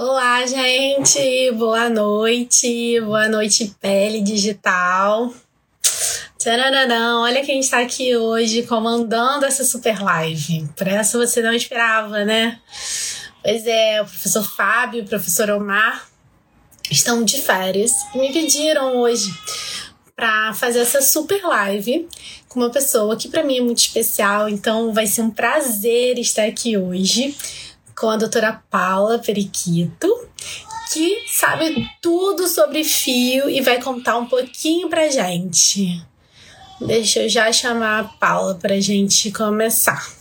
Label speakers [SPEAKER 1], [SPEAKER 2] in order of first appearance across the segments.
[SPEAKER 1] Olá, gente! Boa noite! Boa noite, Pele Digital! Tcharam, olha quem está aqui hoje comandando essa super live. Por essa você não esperava, né? Pois é, o professor Fábio e o professor Omar estão de férias e me pediram hoje para fazer essa super live com uma pessoa que para mim é muito especial, então vai ser um prazer estar aqui hoje com a doutora Paula Periquito, que sabe tudo sobre fio e vai contar um pouquinho pra gente. Deixa eu já chamar a Paula pra gente começar.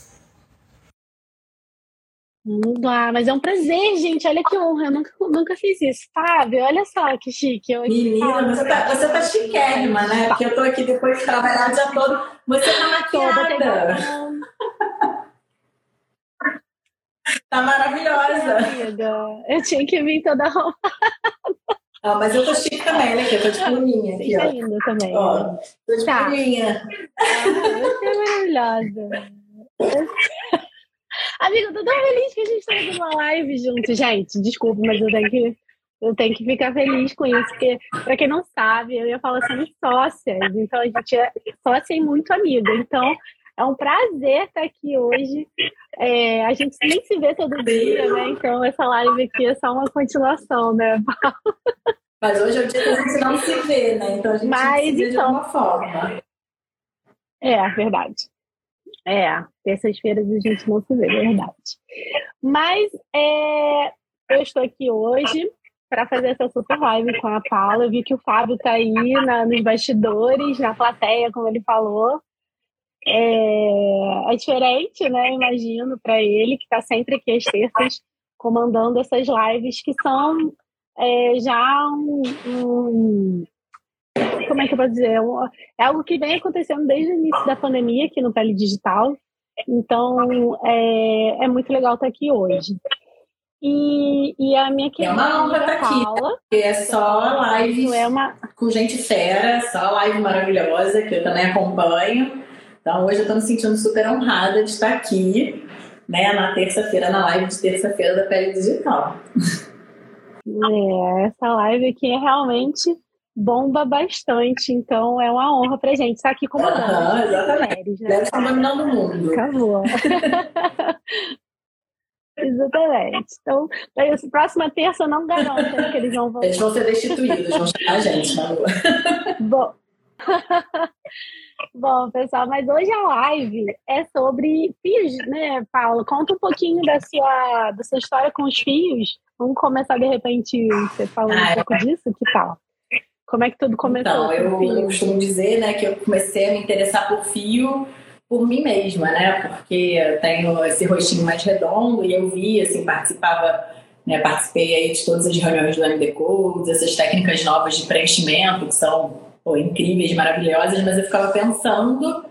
[SPEAKER 1] Vamos lá, mas é um prazer, gente. Olha que honra. Eu nunca, nunca fiz isso, sabe? Olha só que chique. Eu
[SPEAKER 2] Menina, você tá, você tá chiquérrima, né? Porque eu tô aqui depois de trabalhar o dia todo. Você tá maquiada. Tá maravilhosa.
[SPEAKER 1] Amiga, eu tinha que vir toda arrumada.
[SPEAKER 2] Ah, mas eu tô chique também, né? Eu tô de pluminha aqui, ó.
[SPEAKER 1] Tá também.
[SPEAKER 2] Ó, tô de
[SPEAKER 1] tá.
[SPEAKER 2] pluminha.
[SPEAKER 1] Ah, você é maravilhosa. Amiga, eu tô tão feliz que a gente tá fazendo uma live junto. Gente, desculpa, mas eu tenho que, eu tenho que ficar feliz com isso, porque, pra quem não sabe, eu ia falar somos sócias, então a gente é sócia e muito amiga. Então, é um prazer estar aqui hoje. É, a gente nem se vê todo dia, né? Então essa live aqui é só uma continuação, né?
[SPEAKER 2] Mas hoje é o dia que a gente não se vê, né? Então a gente Mas, se vê então, de alguma forma.
[SPEAKER 1] É, verdade. É, terças-feiras a gente não se vê, verdade. Mas é, eu estou aqui hoje para fazer essa super live com a Paula. Eu vi que o Fábio está aí na, nos bastidores, na plateia, como ele falou é, é diferente, né? Imagino, para ele, que está sempre aqui às terças comandando essas lives que são é, já um, um, Como é que eu posso dizer? Um, é algo que vem acontecendo desde o início da pandemia aqui no Pele Digital. Então, é, é muito legal estar aqui hoje. E, e a minha querida.
[SPEAKER 2] É uma honra estar aqui. Paula, é só live é uma... com gente fera, só live maravilhosa que eu também acompanho. Então hoje eu estou me sentindo super honrada de estar aqui, né, na terça-feira, na live de terça-feira da Pele Digital.
[SPEAKER 1] É, essa live aqui é realmente bomba bastante, então é uma honra pra gente estar aqui com
[SPEAKER 2] Uhum, exatamente. Né? Deve estar dominando o mundo.
[SPEAKER 1] Acabou. Exatamente. Então, próxima terça eu não garanto que eles vão voltar.
[SPEAKER 2] Eles vão ser destituídos, vão chamar a gente, Manu.
[SPEAKER 1] Bom. Bom, pessoal, mas hoje a live é sobre fios, né, Paulo? Conta um pouquinho da sua, da sua história com os fios. Vamos começar, de repente, você falando ah, um pouco é. disso? Que tal? Como é que tudo começou?
[SPEAKER 2] Então, eu, eu costumo dizer né, que eu comecei a me interessar por fio por mim mesma, né? Porque eu tenho esse rostinho mais redondo e eu vi, assim, participava, né, participei aí de todas as reuniões do MD Codes, essas técnicas novas de preenchimento que são pô, incríveis, maravilhosas, mas eu ficava pensando,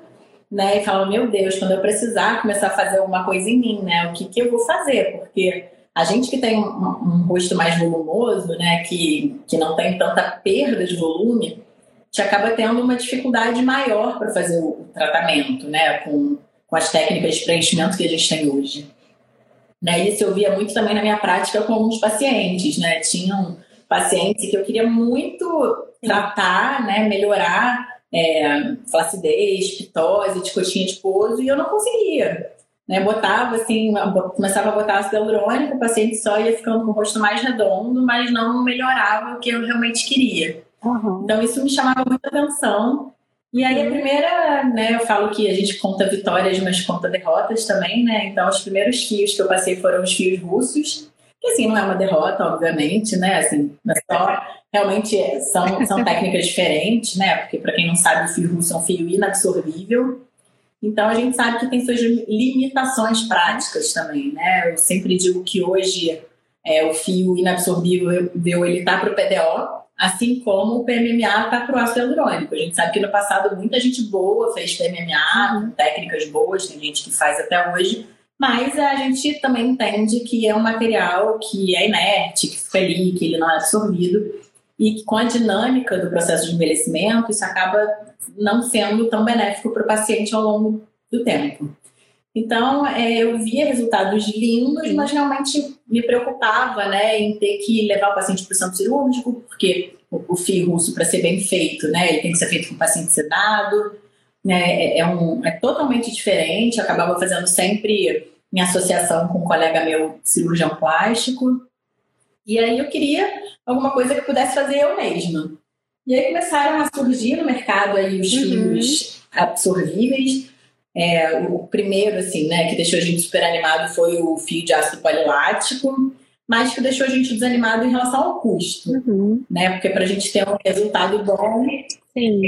[SPEAKER 2] né, e falava, meu Deus, quando eu precisar começar a fazer alguma coisa em mim, né, o que, que eu vou fazer? Porque a gente que tem um, um rosto mais volumoso, né, que, que não tem tanta perda de volume, te acaba tendo uma dificuldade maior para fazer o tratamento, né, com, com as técnicas de preenchimento que a gente tem hoje. Né, isso eu via muito também na minha prática com alguns pacientes, né, tinham pacientes que eu queria muito tratar, né, melhorar é, flacidez, pitose, de pouso, e eu não conseguia. Né, botava assim, começava a botar ácido hialurônico, o paciente só ia ficando com o rosto mais redondo, mas não melhorava o que eu realmente queria. Uhum. Então isso me chamava muita atenção. E aí a uhum. primeira, né, eu falo que a gente conta vitórias, mas conta derrotas também, né? Então os primeiros fios que eu passei foram os fios russos, assim não é uma derrota, obviamente, né? Assim, é só realmente são, são técnicas diferentes, né? Porque, para quem não sabe, o fio russo é um fio inabsorvível. Então, a gente sabe que tem suas limitações práticas também, né? Eu sempre digo que hoje é, o fio inabsorvível ele está para o PDO, assim como o PMMA está para o ácido hialurônico. A gente sabe que no passado muita gente boa fez PMMA, com técnicas boas, tem gente que faz até hoje, mas a gente também entende que é um material que é inerte, que fica ali, que ele não é absorvido e que com a dinâmica do processo de envelhecimento, isso acaba não sendo tão benéfico para o paciente ao longo do tempo. Então, é, eu via resultados lindos, mas realmente me preocupava né, em ter que levar o paciente para o centro cirúrgico, porque o, fio russo, para ser bem feito, né, ele tem que ser feito com o paciente sedado, né, é, é, um, é totalmente diferente. Eu acabava fazendo sempre em associação com um colega meu, cirurgião plástico. E aí eu queria alguma coisa que pudesse fazer eu mesma. E aí começaram a surgir no mercado aí os uhum. fios absorvíveis é, o primeiro, assim, né, que deixou a gente super animado foi o fio de ácido polilático, mas que deixou a gente desanimado em relação ao custo, uhum. né? Porque para a gente ter um resultado bom.
[SPEAKER 1] Sim,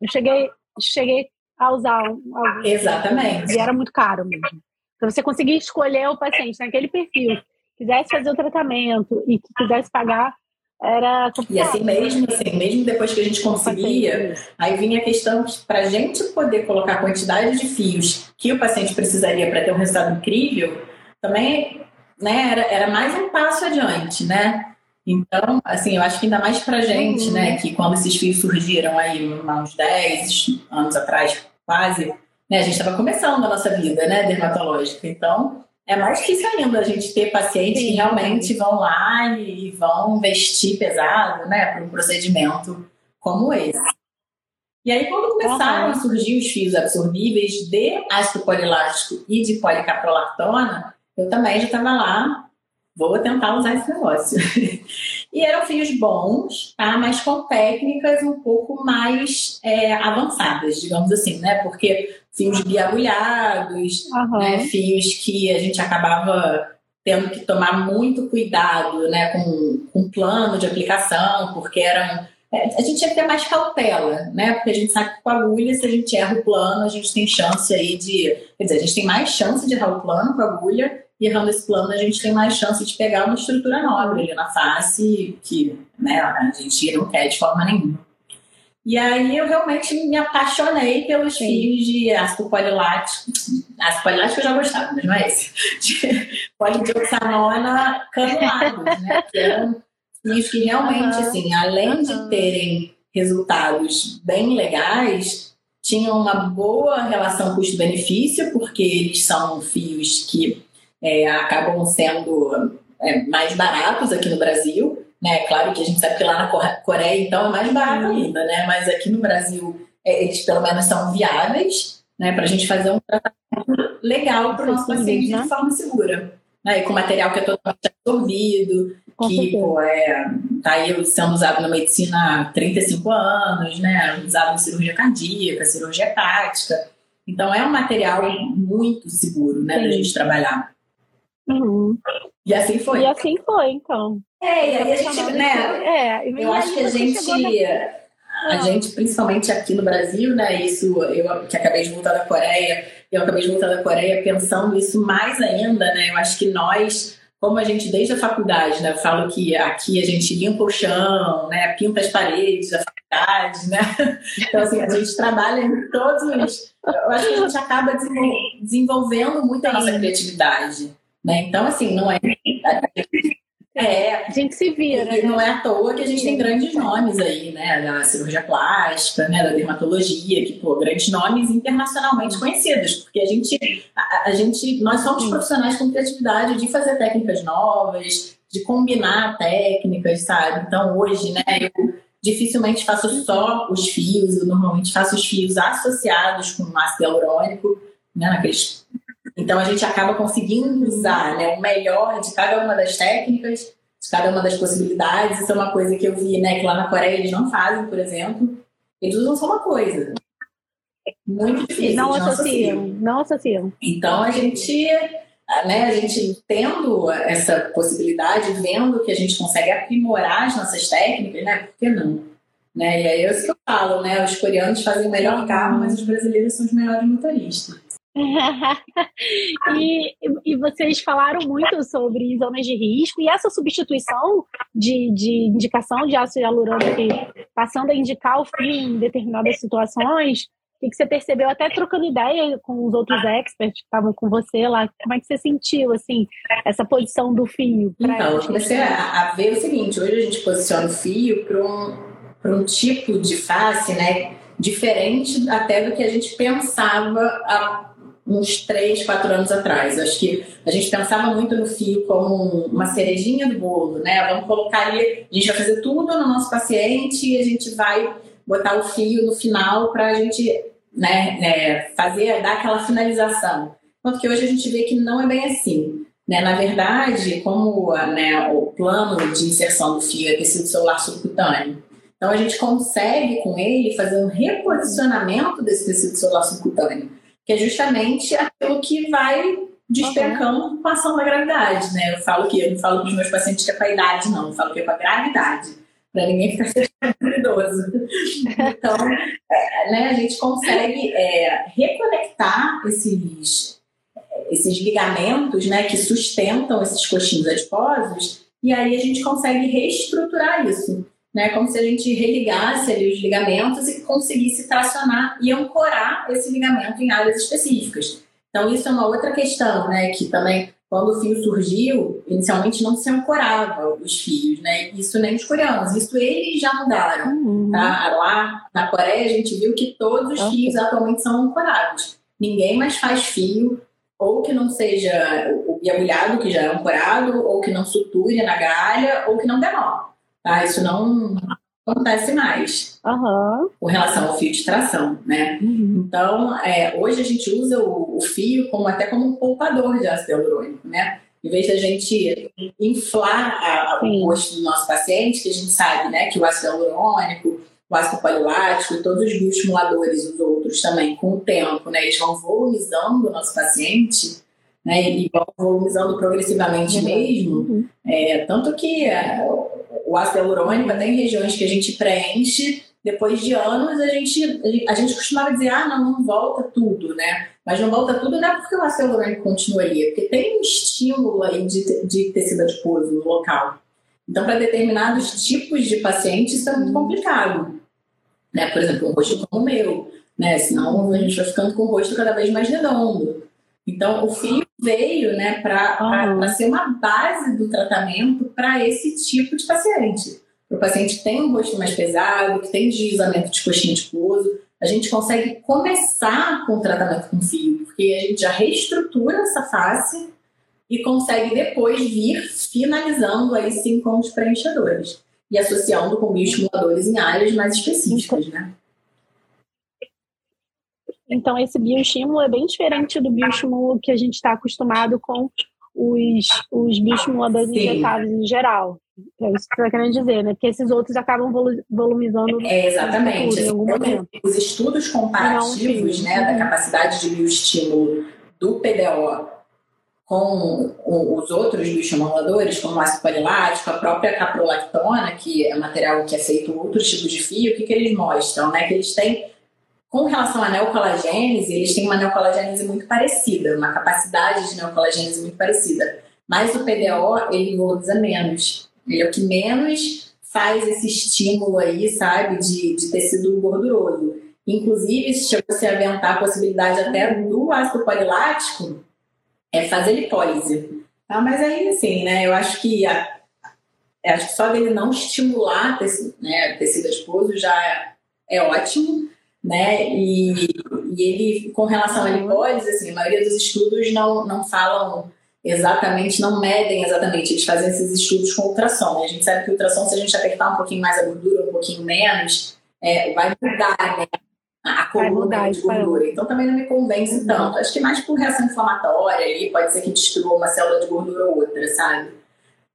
[SPEAKER 1] eu cheguei, cheguei a usar alguns.
[SPEAKER 2] Exatamente.
[SPEAKER 1] E era muito caro mesmo. Então você conseguia escolher o paciente naquele perfil, quisesse fazer o tratamento e que quisesse pagar era
[SPEAKER 2] complicado. E assim mesmo, assim, mesmo depois que a gente conseguia, aí vinha a questão que para a gente poder colocar a quantidade de fios que o paciente precisaria para ter um resultado incrível, também né, era, era mais um passo adiante, né? Então, assim, eu acho que ainda mais para gente, uhum. né, que quando esses fios surgiram aí uns 10 anos atrás, quase, né, a gente estava começando a nossa vida, né, dermatológica. Então, é mais difícil ainda a gente ter pacientes Sim. que realmente vão lá e vão investir pesado, né, para um procedimento como esse. E aí, quando começaram uhum. a surgir os fios absorvíveis de ácido polilático e de policaprolactona, eu também já estava lá, vou tentar usar esse negócio. e eram fios bons, tá? mas com técnicas um pouco mais é, avançadas, digamos assim, né? Porque fios biagulhados, uhum. né, fios que a gente acabava tendo que tomar muito cuidado né, com, com o plano de aplicação, porque eram. É, a gente tinha que ter mais cautela, né? Porque a gente sabe que com a agulha, se a gente erra o plano, a gente tem chance aí de. Quer dizer, a gente tem mais chance de errar o plano com a agulha, errando esse plano, a gente tem mais chance de pegar uma estrutura nobre ali na face, que né, a gente não quer de forma nenhuma. E aí eu realmente me apaixonei pelos Sim. fios de ácido polilático. Ácido polilático eu já gostava, mas não é esse. De polidioxanona canulados, né? Que eram fios que realmente, uhum. assim, além uhum. de terem resultados bem legais, tinham uma boa relação custo-benefício, porque eles são fios que é, acabam sendo é, mais baratos aqui no Brasil. Né? Claro que a gente sabe que lá na Coreia, então, é mais barato ainda, né? Mas aqui no Brasil, é, eles pelo menos são viáveis, né? Para a gente fazer um tratamento legal para o nosso paciente de forma segura. Né? E com material que é totalmente absorvido, com que pô, é, tá aí sendo usado na medicina há 35 anos, né? Usado em cirurgia cardíaca, cirurgia hepática. Então, é um material muito seguro, né? Para a gente trabalhar.
[SPEAKER 1] Uhum.
[SPEAKER 2] E assim foi.
[SPEAKER 1] E assim foi, então.
[SPEAKER 2] É, e aí a gente, né? É, eu acho que a gente. A gente, principalmente aqui no Brasil, né? Isso, eu que acabei de voltar da Coreia, eu acabei de voltar da Coreia pensando isso mais ainda, né? Eu acho que nós, como a gente desde a faculdade, né? Eu falo que aqui a gente limpa o chão, né? Pinta as paredes da faculdade, né? Então, assim, a gente trabalha em todos os. Eu acho que a gente acaba desenvolvendo muito a nossa criatividade. Né? Então, assim, não é.
[SPEAKER 1] É, a gente se vira.
[SPEAKER 2] E não é à toa que a gente tem grandes nomes aí, né? Da cirurgia plástica, né? Da dermatologia, que, pô, grandes nomes internacionalmente conhecidos, porque a gente, a, a gente, nós somos profissionais com criatividade de fazer técnicas novas, de combinar técnicas, sabe? Então, hoje, né, eu dificilmente faço só os fios, eu normalmente faço os fios associados com ácido hialurônico, né? Naqueles então a gente acaba conseguindo usar né, o melhor de cada uma das técnicas, de cada uma das possibilidades. Isso é uma coisa que eu vi, né, que lá na Coreia eles não fazem, por exemplo. Eles usam só uma coisa. Muito difícil.
[SPEAKER 1] Não associam, não associam.
[SPEAKER 2] Então a gente, né, a gente tendo essa possibilidade, vendo que a gente consegue aprimorar as nossas técnicas, né? Por que não? Né? E aí é isso que eu falo, né? Os coreanos fazem o melhor carro, mas os brasileiros são os melhores motoristas.
[SPEAKER 1] E, e vocês falaram muito sobre zonas de risco e essa substituição de, de indicação de ácido hialurônico, passando a indicar o fio em determinadas situações, o que você percebeu, até trocando ideia com os outros experts que estavam com você lá, como é que você sentiu, assim, essa posição do fio?
[SPEAKER 2] Então, eu comecei a, a, ver o seguinte, hoje a gente posiciona o fio para um, um tipo de face, né, diferente até do que a gente pensava há uns três, quatro anos atrás. Acho que a gente pensava muito no fio como uma cerejinha do bolo, né? Vamos colocar ali, a gente vai fazer tudo no nosso paciente e a gente vai botar o fio no final para a gente né, né, fazer, dar aquela finalização. Enquanto que hoje a gente vê que não é bem assim. Né? Na verdade, como né, o plano de inserção do fio é tecido celular subcutâneo, então a gente consegue com ele fazer um reposicionamento desse tecido celular subcutâneo que é justamente aquilo que vai despencando uhum. com a ação da gravidade, né? Eu falo que eu não falo para os meus pacientes que é para a idade, não, eu falo que é para a gravidade, para ninguém ficar sendo idoso. Então, é, né, a gente consegue é, reconectar esses, esses ligamentos né, que sustentam esses coxinhos adiposos e aí a gente consegue reestruturar isso né? Como se a gente religasse ali os ligamentos e conseguisse tracionar e ancorar esse ligamento em áreas específicas. Então, isso é uma outra questão, né? Que também, quando o fio surgiu, inicialmente não se ancorava os fios, né? Isso nem os coreanos, isso eles já mudaram. Uhum. Tá? Lá na Coreia, a gente viu que todos os uhum. fios atualmente são ancorados. Ninguém mais faz fio ou que não seja o biabulhado, que já é ancorado, ou que não suture na galha, ou que não demore. Tá? Isso não acontece mais
[SPEAKER 1] uhum.
[SPEAKER 2] com relação ao fio de tração, né? Uhum. Então, é, hoje a gente usa o, o, fio como até como um poupador de ácido hialurônico, né? Em vez da gente inflar a, a, o rosto do nosso paciente, que a gente sabe, né, que o ácido hialurônico, o ácido polilático, todos os bioestimuladores, os outros também, com o tempo, né, eles vão volumizando o nosso paciente, né, e vão volumizando progressivamente uhum. mesmo, é, tanto que é, o ácido hialurônico, até em regiões que a gente preenche, depois de anos a gente, a gente costumava dizer, ah, não, não volta tudo, né? Mas não volta tudo não é porque o ácido hialurônico continua ali, é porque tem um estímulo aí de, de tecido adiposo no local. Então, para determinados tipos de pacientes, isso é muito complicado. Né? Por exemplo, um rosto como o meu, né? Senão a gente vai ficando com o rosto cada vez mais redondo. Então, o fio veio né, para uhum. ser uma base do tratamento para esse tipo de paciente. Para o paciente que tem um rosto mais pesado, que tem deslizamento de coxinha adiposo, a gente consegue começar com o tratamento com fio, porque a gente já reestrutura essa face e consegue depois vir finalizando aí sim com os preenchedores e associando com bioestimuladores em áreas mais específicas, né?
[SPEAKER 1] Então, esse bioestímulo é bem diferente do bioestímulo que a gente está acostumado com os, os bioestimuladores Sim. injetáveis em geral. É isso que você está querendo dizer, né? Porque esses outros acabam volumizando
[SPEAKER 2] é, exatamente. em algum momento. Os estudos comparativos né, da capacidade de bioestímulo do PDO com os outros bioestimuladores, como o ácido polilático, a própria caprolactona, que é material que é feito outros tipos de fio, o que, que eles mostram? Né? Que eles têm com relação à neocolagênese, eles têm uma neocolagênese muito parecida, uma capacidade de neocolagênese muito parecida. Mas o PDO, ele volumiza menos. Ele é o que menos faz esse estímulo aí, sabe, de, de tecido gorduroso. Inclusive, chegou a aventar a possibilidade até do ácido polilático é fazer lipólise. Tá? Mas aí, assim, né, eu acho que a, acho que só dele não estimular tecido, né, tecido adiposo já é, é ótimo né? E, e ele, com relação à lipólise, assim, a maioria dos estudos não, não falam exatamente, não medem exatamente, eles fazem esses estudos com ultrassom. Né? A gente sabe que o ultrassom, se a gente apertar um pouquinho mais a gordura, um pouquinho menos, é, vai mudar, né? A coluna de gordura. Então também não me convence uhum. tanto. Acho que mais por reação inflamatória ali, pode ser que destrua uma célula de gordura ou outra, sabe?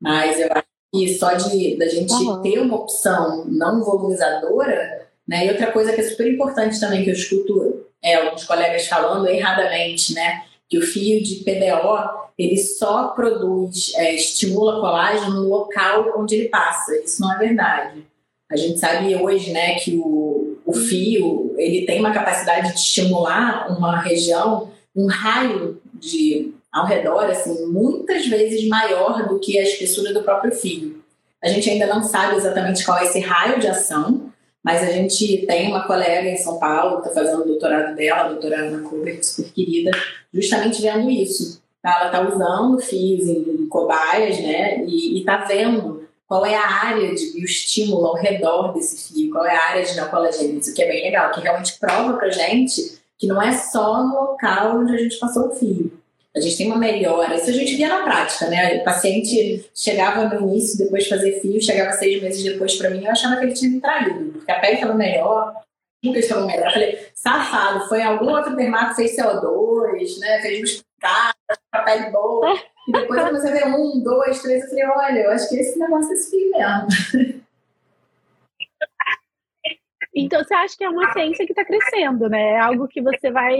[SPEAKER 2] Mas eu acho que só de da gente uhum. ter uma opção não volumizadora né? E outra coisa que é super importante também que eu escuto é, alguns colegas falando erradamente, né? que o fio de PDO ele só produz, é, estimula colágeno no local onde ele passa. Isso não é verdade. A gente sabe hoje, né, que o, o fio ele tem uma capacidade de estimular uma região, um raio de ao redor, assim, muitas vezes maior do que a espessura do próprio fio. A gente ainda não sabe exatamente qual é esse raio de ação, mas a gente tem uma colega em São Paulo que está fazendo o doutorado dela, a doutora Ana Kubert, super querida, justamente vendo isso. Ela está usando fios em cobaias, né? E está vendo qual é a área de bioestímulo ao redor desse fio, qual é a área de neocolagênese, o que é bem legal, que realmente prova pra gente que não é só no local onde a gente passou o fio. A gente tem uma melhora. Isso a gente via na prática, né? O paciente chegava no início, depois de fazer fio, chegava seis meses depois para mim, eu achava que ele tinha me traído, porque a pele estava melhor, nunca estava melhor. Eu falei, safado, foi algum outro dermato fez CO2, né? Fez buscar, a pele boa. E depois eu comecei a ver um, dois, três, eu falei, olha, eu acho que esse negócio é esse fio mesmo.
[SPEAKER 1] Então você acha que é uma ciência que está crescendo, né? É algo que você vai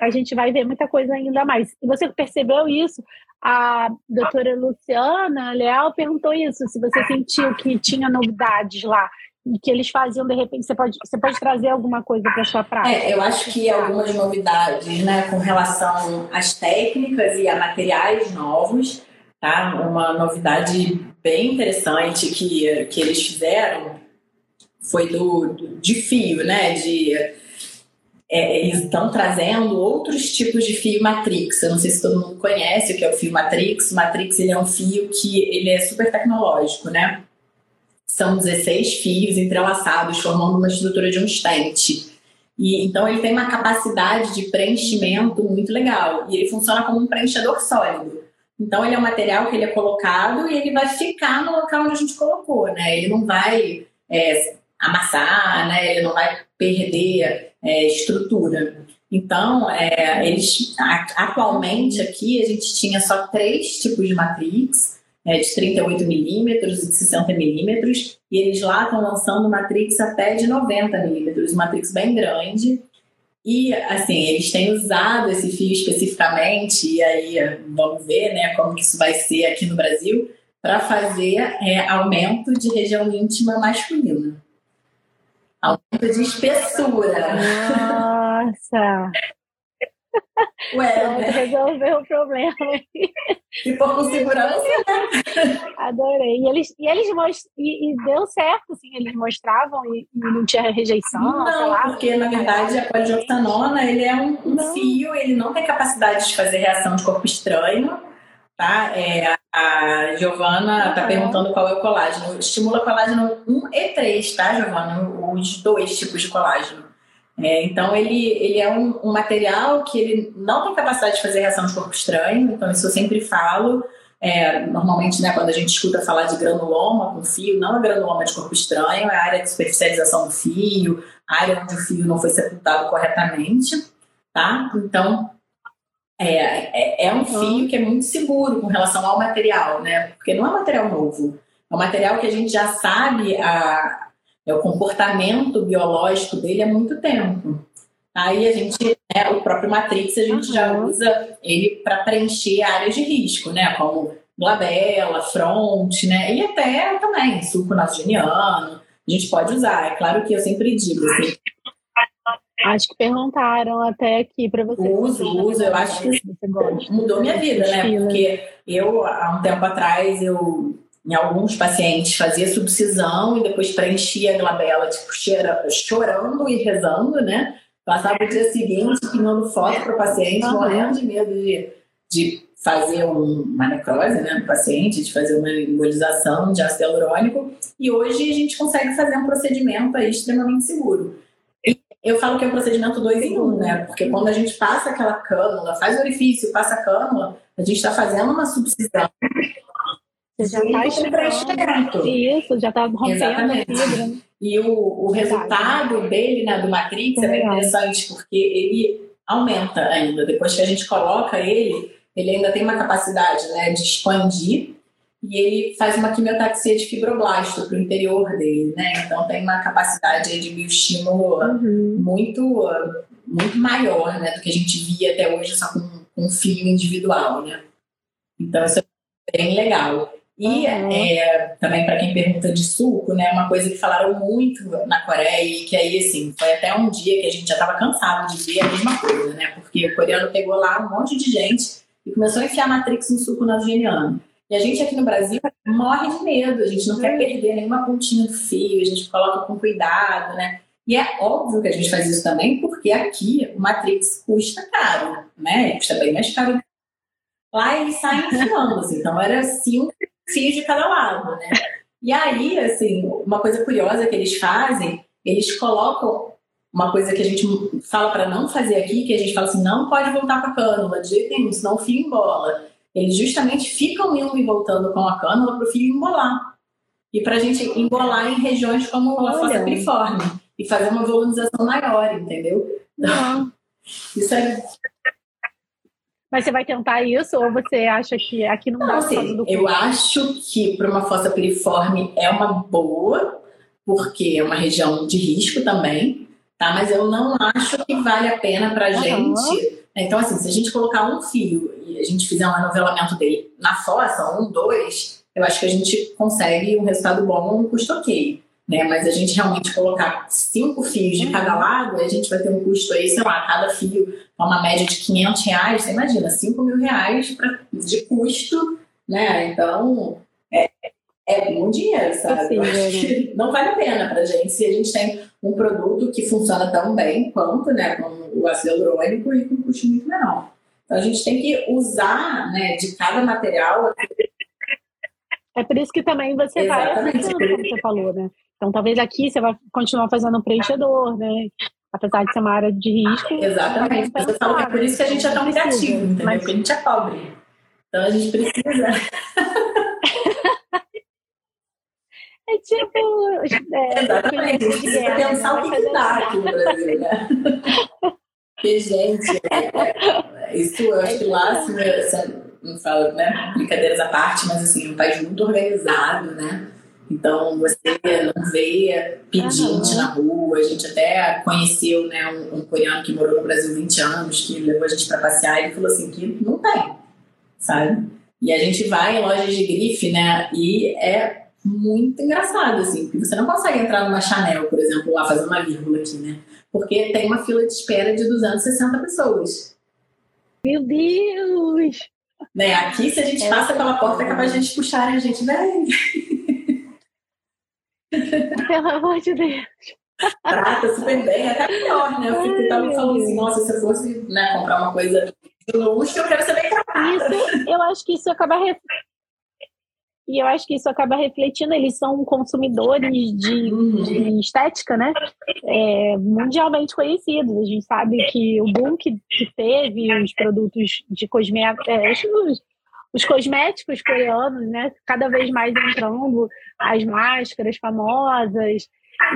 [SPEAKER 1] a gente vai ver muita coisa ainda mais. E você percebeu isso? A doutora Luciana Leal perguntou isso, se você sentiu que tinha novidades lá e que eles faziam de repente, você pode, você pode trazer alguma coisa para sua prática?
[SPEAKER 2] É, eu acho que algumas novidades, né, com relação às técnicas e a materiais novos, tá? Uma novidade bem interessante que, que eles fizeram foi do, do de fio, né, de é, eles estão trazendo outros tipos de fio matrix. Eu não sei se todo mundo conhece o que é o fio matrix. O matrix ele é um fio que ele é super tecnológico, né? São 16 fios entrelaçados formando uma estrutura de um stent. E, então ele tem uma capacidade de preenchimento muito legal e ele funciona como um preenchedor sólido. Então ele é um material que ele é colocado e ele vai ficar no local onde a gente colocou, né? Ele não vai é, amassar, né? Ele não vai perder é, estrutura. Então, é, eles atualmente aqui a gente tinha só três tipos de matrix, é, de 38 milímetros e de 60 milímetros, e eles lá estão lançando matrix até de 90 milímetros, matrix bem grande. E, assim, eles têm usado esse fio especificamente, e aí vamos ver né, como que isso vai ser aqui no Brasil, para fazer é, aumento de região íntima masculina. De espessura.
[SPEAKER 1] Nossa!
[SPEAKER 2] Ué,
[SPEAKER 1] né? resolveu o problema.
[SPEAKER 2] E por com segurança, né?
[SPEAKER 1] Adorei. E eles, e eles most... e, e deu certo, assim, eles mostravam e, e não tinha rejeição.
[SPEAKER 2] Não,
[SPEAKER 1] lá,
[SPEAKER 2] porque na verdade a polidioxanona ele é um, um fio, ele não tem capacidade de fazer reação de corpo estranho tá? É, a Giovana está perguntando qual é o colágeno. Estimula colágeno 1 e 3, tá, Giovana? Os dois tipos de colágeno. É, então, ele, ele é um, um, material que ele não tem capacidade de fazer reação de corpo estranho, então isso eu sempre falo. É, normalmente, né, quando a gente escuta falar de granuloma com fio, não é granuloma de corpo estranho, é a área de superficialização do fio, a área onde o fio não foi sepultado corretamente, tá? Então, é, é, é um fio que é muito seguro com relação ao material, né? Porque não é material novo. É um material que a gente já sabe a, é, o comportamento biológico dele há muito tempo. Aí a gente, né, o próprio Matrix, a gente uhum. já usa ele para preencher áreas de risco, né? Como glabela, fronte, né? E até também suco nasogeniano. A gente pode usar. É claro que eu sempre digo, assim,
[SPEAKER 1] Acho que perguntaram até aqui para você.
[SPEAKER 2] Uso, uso. Eu acho que mudou minha vida, né? Porque eu, há um tempo atrás, eu em alguns pacientes fazia subcisão e depois preenchia a glabela, tipo, cheira, chorando e rezando, né? Passava o dia seguinte pingando foto para o paciente, morrendo de medo de, de fazer um, uma necrose né, no paciente, de fazer uma embolização de ácido hialurônico. E hoje a gente consegue fazer um procedimento aí extremamente seguro. Eu falo que é um procedimento dois em um, né? Porque quando a gente passa aquela cânula, faz o orifício, passa a cânula, a gente está fazendo uma subcisão.
[SPEAKER 1] Você já está estimulando. Isso, já está rompendo a fibra. Né?
[SPEAKER 2] E o, o resultado dele, né, do Matrix, é bem interessante, porque ele aumenta ainda. Depois que a gente coloca ele, ele ainda tem uma capacidade né, de expandir e ele faz uma quimiotaxia de fibroblasto para o interior dele, né? Então tem uma capacidade de bioestímulo uhum. muito, muito maior, né? Do que a gente via até hoje só com, com um fio individual, né? Então isso é bem legal. E uhum. é, também para quem pergunta de suco, né? Uma coisa que falaram muito na Coreia e que aí assim foi até um dia que a gente já estava cansado de ver a mesma coisa, né? Porque o coreano pegou lá um monte de gente e começou a enfiar Matrix no suco nasogeniano. E a gente aqui no Brasil morre de medo, a gente não quer perder nenhuma pontinha do fio, a gente coloca com cuidado, né? E é óbvio que a gente faz isso também, porque aqui o Matrix custa caro, né? Custa bem mais caro. Lá eles saem assim, então era cinco fios de cada lado, né? E aí, assim, uma coisa curiosa que eles fazem, eles colocam uma coisa que a gente fala para não fazer aqui, que a gente fala assim, não pode voltar com a cânula, de jeito nenhum, senão o fio embola. Eles justamente ficam indo e voltando com a cânula para o fio embolar. E para a gente embolar em regiões como a fossa piriforme e fazer uma volumização maior, entendeu?
[SPEAKER 1] Não.
[SPEAKER 2] Isso é
[SPEAKER 1] mas você vai tentar isso ou você acha que aqui não, não dá
[SPEAKER 2] assim, do Eu acho que para uma fossa piriforme é uma boa, porque é uma região de risco também, tá? Mas eu não acho que vale a pena para uhum. gente. Então, assim, se a gente colocar um fio e a gente fizer um anovelamento dele na fossa, um, dois, eu acho que a gente consegue um resultado bom, um custo ok né? Mas a gente realmente colocar cinco fios de cada uhum. lado, a gente vai ter um custo aí, sei lá, cada fio é uma média de 500 reais, você imagina, 5 mil reais pra, de custo, né? Então, é, um dinheiro, sabe? Que não vale a pena pra gente se a gente tem um produto que funciona tão bem quanto, né, com o ácido hialurônico e com um custo muito menor. Então, a gente tem que usar, né, de cada material
[SPEAKER 1] é por isso que também você Exatamente. vai como você falou, né? Então, talvez aqui você vai continuar fazendo um preenchedor, né? Apesar de ser uma área de risco.
[SPEAKER 2] Exatamente. Você é por isso que a gente é tão criativo, entendeu? Mas... Porque a gente é pobre. Então, a gente precisa.
[SPEAKER 1] É tipo.
[SPEAKER 2] É, Exatamente. A gente precisa pensar né? o que, dá aqui no Brasil, né? Porque, gente, é, é, isso eu acho que lá, assim, assim, não falo, né? Brincadeiras à parte, mas assim, é um país muito organizado, né? Então você não vê pedinte na rua. A gente até conheceu né, um, um, coreano que morou no Brasil 20 anos, que levou a gente para passear e ele falou assim que não tem, sabe? E a gente vai em lojas de grife, né? E é muito engraçado, assim, porque você não consegue entrar numa Chanel, por exemplo, lá fazer uma vírgula aqui, né? Porque tem uma fila de espera de 260 pessoas.
[SPEAKER 1] Meu Deus!
[SPEAKER 2] Né? Aqui, se a gente é passa pela porta, é capaz de a gente puxarem a gente, vem.
[SPEAKER 1] Pelo amor de Deus.
[SPEAKER 2] Trata super bem, até pior, né? Eu fico tava falando assim, nossa, se eu fosse né, comprar uma coisa de luxo, eu quero ser bem tratada.
[SPEAKER 1] Isso, eu acho que isso acaba e eu acho que isso acaba refletindo, eles são consumidores de, de estética, né? É, mundialmente conhecidos. A gente sabe que o boom que, que teve, os produtos de cosméticos, os, os cosméticos coreanos, né? Cada vez mais entrando, as máscaras famosas,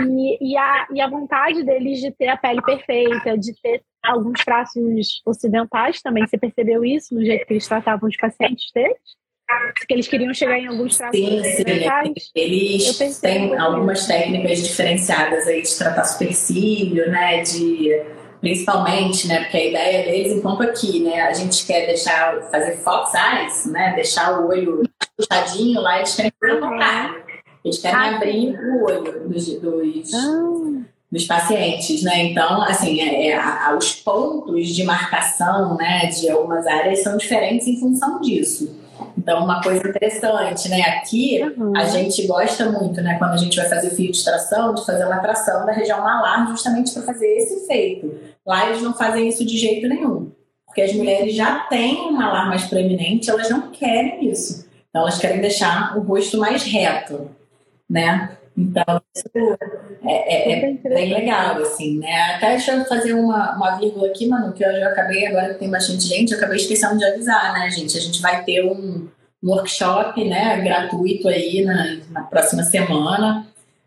[SPEAKER 1] e, e, a, e a vontade deles de ter a pele perfeita, de ter alguns traços ocidentais também. Você percebeu isso no jeito que eles tratavam os pacientes deles? Que eles queriam chegar em alguns traços sim, sim.
[SPEAKER 2] Eles têm algumas técnicas diferenciadas aí de tratar supercílio, né? De principalmente, né? Porque a ideia deles, enquanto aqui, né? A gente quer deixar fazer fox eyes, né? Deixar o olho puxadinho lá, eles querem contrário. Eles querem ah, abrir o olho dos, dos, ah. dos, pacientes, né? Então, assim, é, é, os pontos de marcação, né? De algumas áreas são diferentes em função disso. Então, uma coisa interessante, né? Aqui uhum. a gente gosta muito, né? Quando a gente vai fazer fio de extração, de fazer uma tração da região malar, justamente para fazer esse efeito. Lá eles não fazem isso de jeito nenhum. Porque as mulheres já têm um malar mais proeminente, elas não querem isso. Então, elas querem deixar o rosto mais reto, né? Então, isso é, é, é bem legal, assim, né? Até deixa eu fazer uma, uma vírgula aqui, Manu, que eu já acabei, agora que tem bastante gente, eu acabei esquecendo de avisar, né, gente? A gente vai ter um, um workshop, né, gratuito aí na, na próxima semana,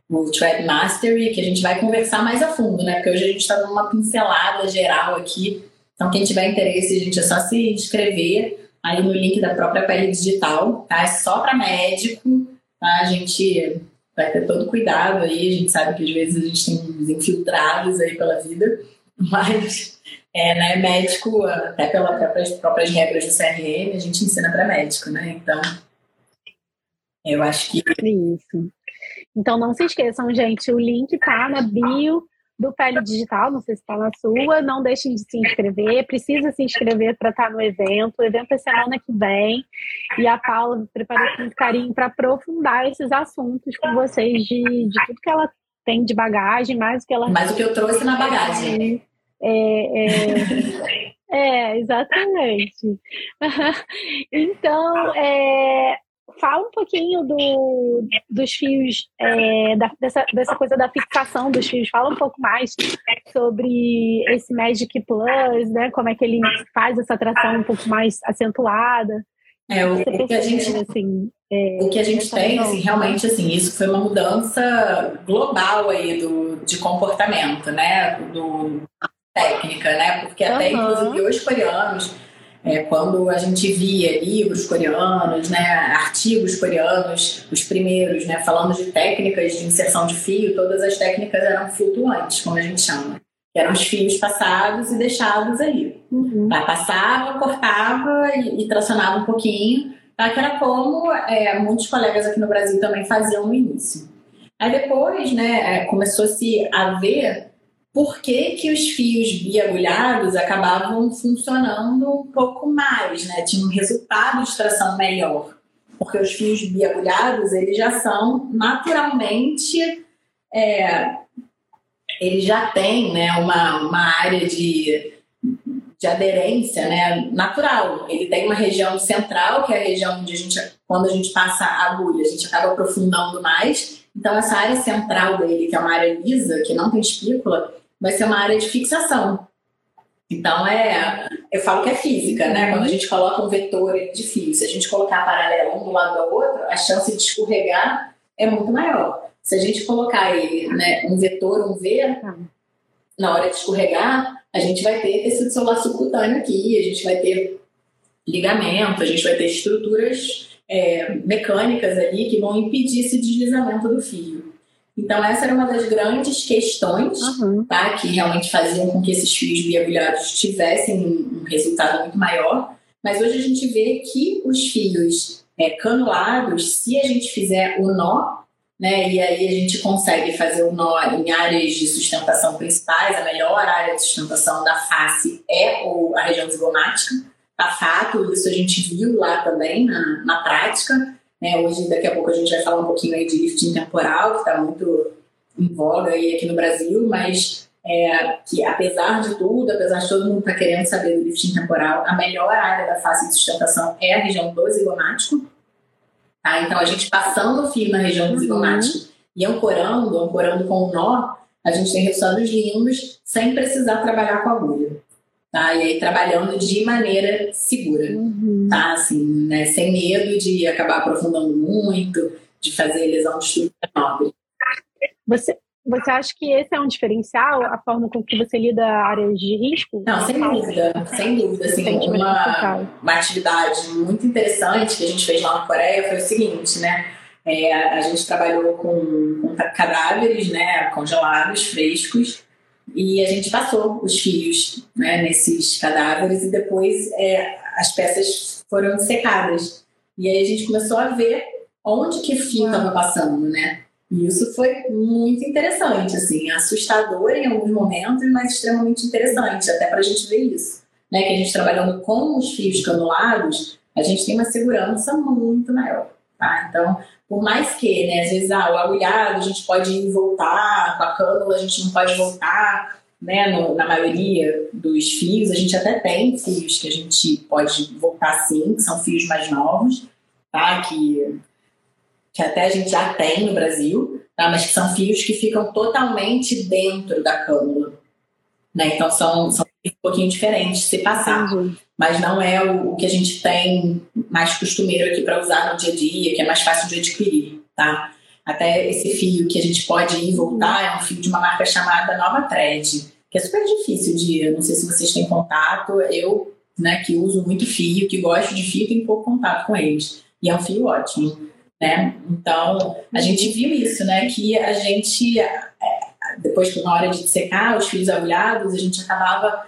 [SPEAKER 2] o Thread Mastery, que a gente vai conversar mais a fundo, né? Porque hoje a gente está dando uma pincelada geral aqui. Então, quem tiver interesse, gente, é só se inscrever aí no link da própria pele digital, tá? É só para médico, tá? A gente vai ter todo cuidado aí. A gente sabe que às vezes a gente tem uns infiltrados aí pela vida, mas é, né, médico, até pelas próprias, próprias regras do CRM, a gente ensina para médico, né? Então, eu acho que.
[SPEAKER 1] Isso. Então não se esqueçam, gente, o link tá na bio do Pele Digital, não sei se está na sua, não deixem de se inscrever, precisa se inscrever para estar tá no evento, o evento é semana que vem, e a Paula preparou com muito carinho para aprofundar esses assuntos com vocês de, de tudo que ela tem de bagagem, mais o que ela...
[SPEAKER 2] Mais o que eu trouxe na bagagem.
[SPEAKER 1] É, é, é exatamente. então, é, fala um pouquinho do, dos fios, é, da, dessa, dessa coisa da fixação dos fios. Fala um pouco mais sobre esse Magic Plus, né? Como é que ele faz essa tração um pouco mais acentuada.
[SPEAKER 2] É, o, que a gente, assim, é, o que a gente tem, assim, realmente, assim, isso foi uma mudança global aí do, de comportamento, né? Do, técnica, né? Porque até, uhum. inclusive, os coreanos é, quando a gente via livros coreanos, né, artigos coreanos, os primeiros, né, falando de técnicas de inserção de fio, todas as técnicas eram flutuantes, como a gente chama. Eram os fios passados e deixados ali. Uhum. Tá? Passava, cortava e, e, tracionava um pouquinho, tá? que era como é, muitos colegas aqui no Brasil também faziam no início. Aí depois, né, é, começou-se a ver por que, que os fios biagulhados acabavam funcionando um pouco mais, né? Tinha um resultado de extração melhor. Porque os fios biagulhados, eles já são naturalmente... É, eles já têm né, uma, uma área de, de aderência né, natural. Ele tem uma região central, que é a região onde a gente, quando a gente passa a agulha, a gente acaba aprofundando mais. Então, essa área central dele, que é uma área lisa, que não tem espícula, vai ser uma área de fixação. Então, é, eu falo que é física, né? Quando a gente coloca um vetor de fio, se a gente colocar paralelo um do lado do outro, a chance de escorregar é muito maior. Se a gente colocar ele, né, um vetor, um V, na hora de escorregar, a gente vai ter tecido solar subcutâneo aqui, a gente vai ter ligamento, a gente vai ter estruturas é, mecânicas ali que vão impedir esse deslizamento do fio. Então, essa era uma das grandes questões uhum. tá, que realmente faziam com que esses fios biagulhados tivessem um resultado muito maior. Mas hoje a gente vê que os fios é, canulados, se a gente fizer o nó, né, e aí a gente consegue fazer o nó em áreas de sustentação principais, a melhor área de sustentação da face é a região zigomática. Tá fato, isso a gente viu lá também na, na prática. Né? Hoje, daqui a pouco, a gente vai falar um pouquinho aí de lifting temporal, que está muito em voga aí aqui no Brasil, mas é, que apesar de tudo, apesar de todo mundo estar tá querendo saber do lifting temporal, a melhor área da face de sustentação é a região do zigomático. Tá? Então, a gente passando o fio na região do uhum. zigomático e ancorando, ancorando com o nó, a gente tem resultados lindos sem precisar trabalhar com agulha tá? E aí trabalhando de maneira segura, uhum. Tá? Assim, né? Sem medo de acabar aprofundando muito, de fazer lesão de estrutura nobre.
[SPEAKER 1] Você, você acha que esse é um diferencial, a forma com que você lida áreas de risco?
[SPEAKER 2] Não, sem dúvida, sem dúvida. Assim, uma, uma atividade muito interessante que a gente fez lá na Coreia foi o seguinte, né? É, a gente trabalhou com, com cadáveres né, congelados, frescos, e a gente passou os fios né, nesses cadáveres e depois é, as peças foram secadas. E aí a gente começou a ver onde que o fio estava passando, né? E isso foi muito interessante, assim, assustador em alguns momentos, mas extremamente interessante, até para a gente ver isso. Né? Que a gente trabalhando com os fios canulados, a gente tem uma segurança muito maior. Tá? Então, por mais que, né, às vezes, ah, o agulhado a gente pode ir e voltar, com a cânula a gente não pode voltar, né, no, na maioria dos fios, a gente até tem fios que a gente pode voltar sim, que são fios mais novos, tá, que, que até a gente já tem no Brasil, tá, mas que são fios que ficam totalmente dentro da cânula, né, então são, são um pouquinho diferentes se passar. Uhum mas não é o, o que a gente tem mais costumeiro aqui para usar no dia a dia, que é mais fácil de adquirir, tá? Até esse fio que a gente pode ir e voltar é um fio de uma marca chamada Nova Thread, que é super difícil de, não sei se vocês têm contato, eu, né, que uso muito fio, que gosto de fio, tenho pouco contato com eles. E é um fio ótimo, né? Então, a gente viu isso, né, que a gente, é, depois, na hora de secar os fios agulhados, a gente acabava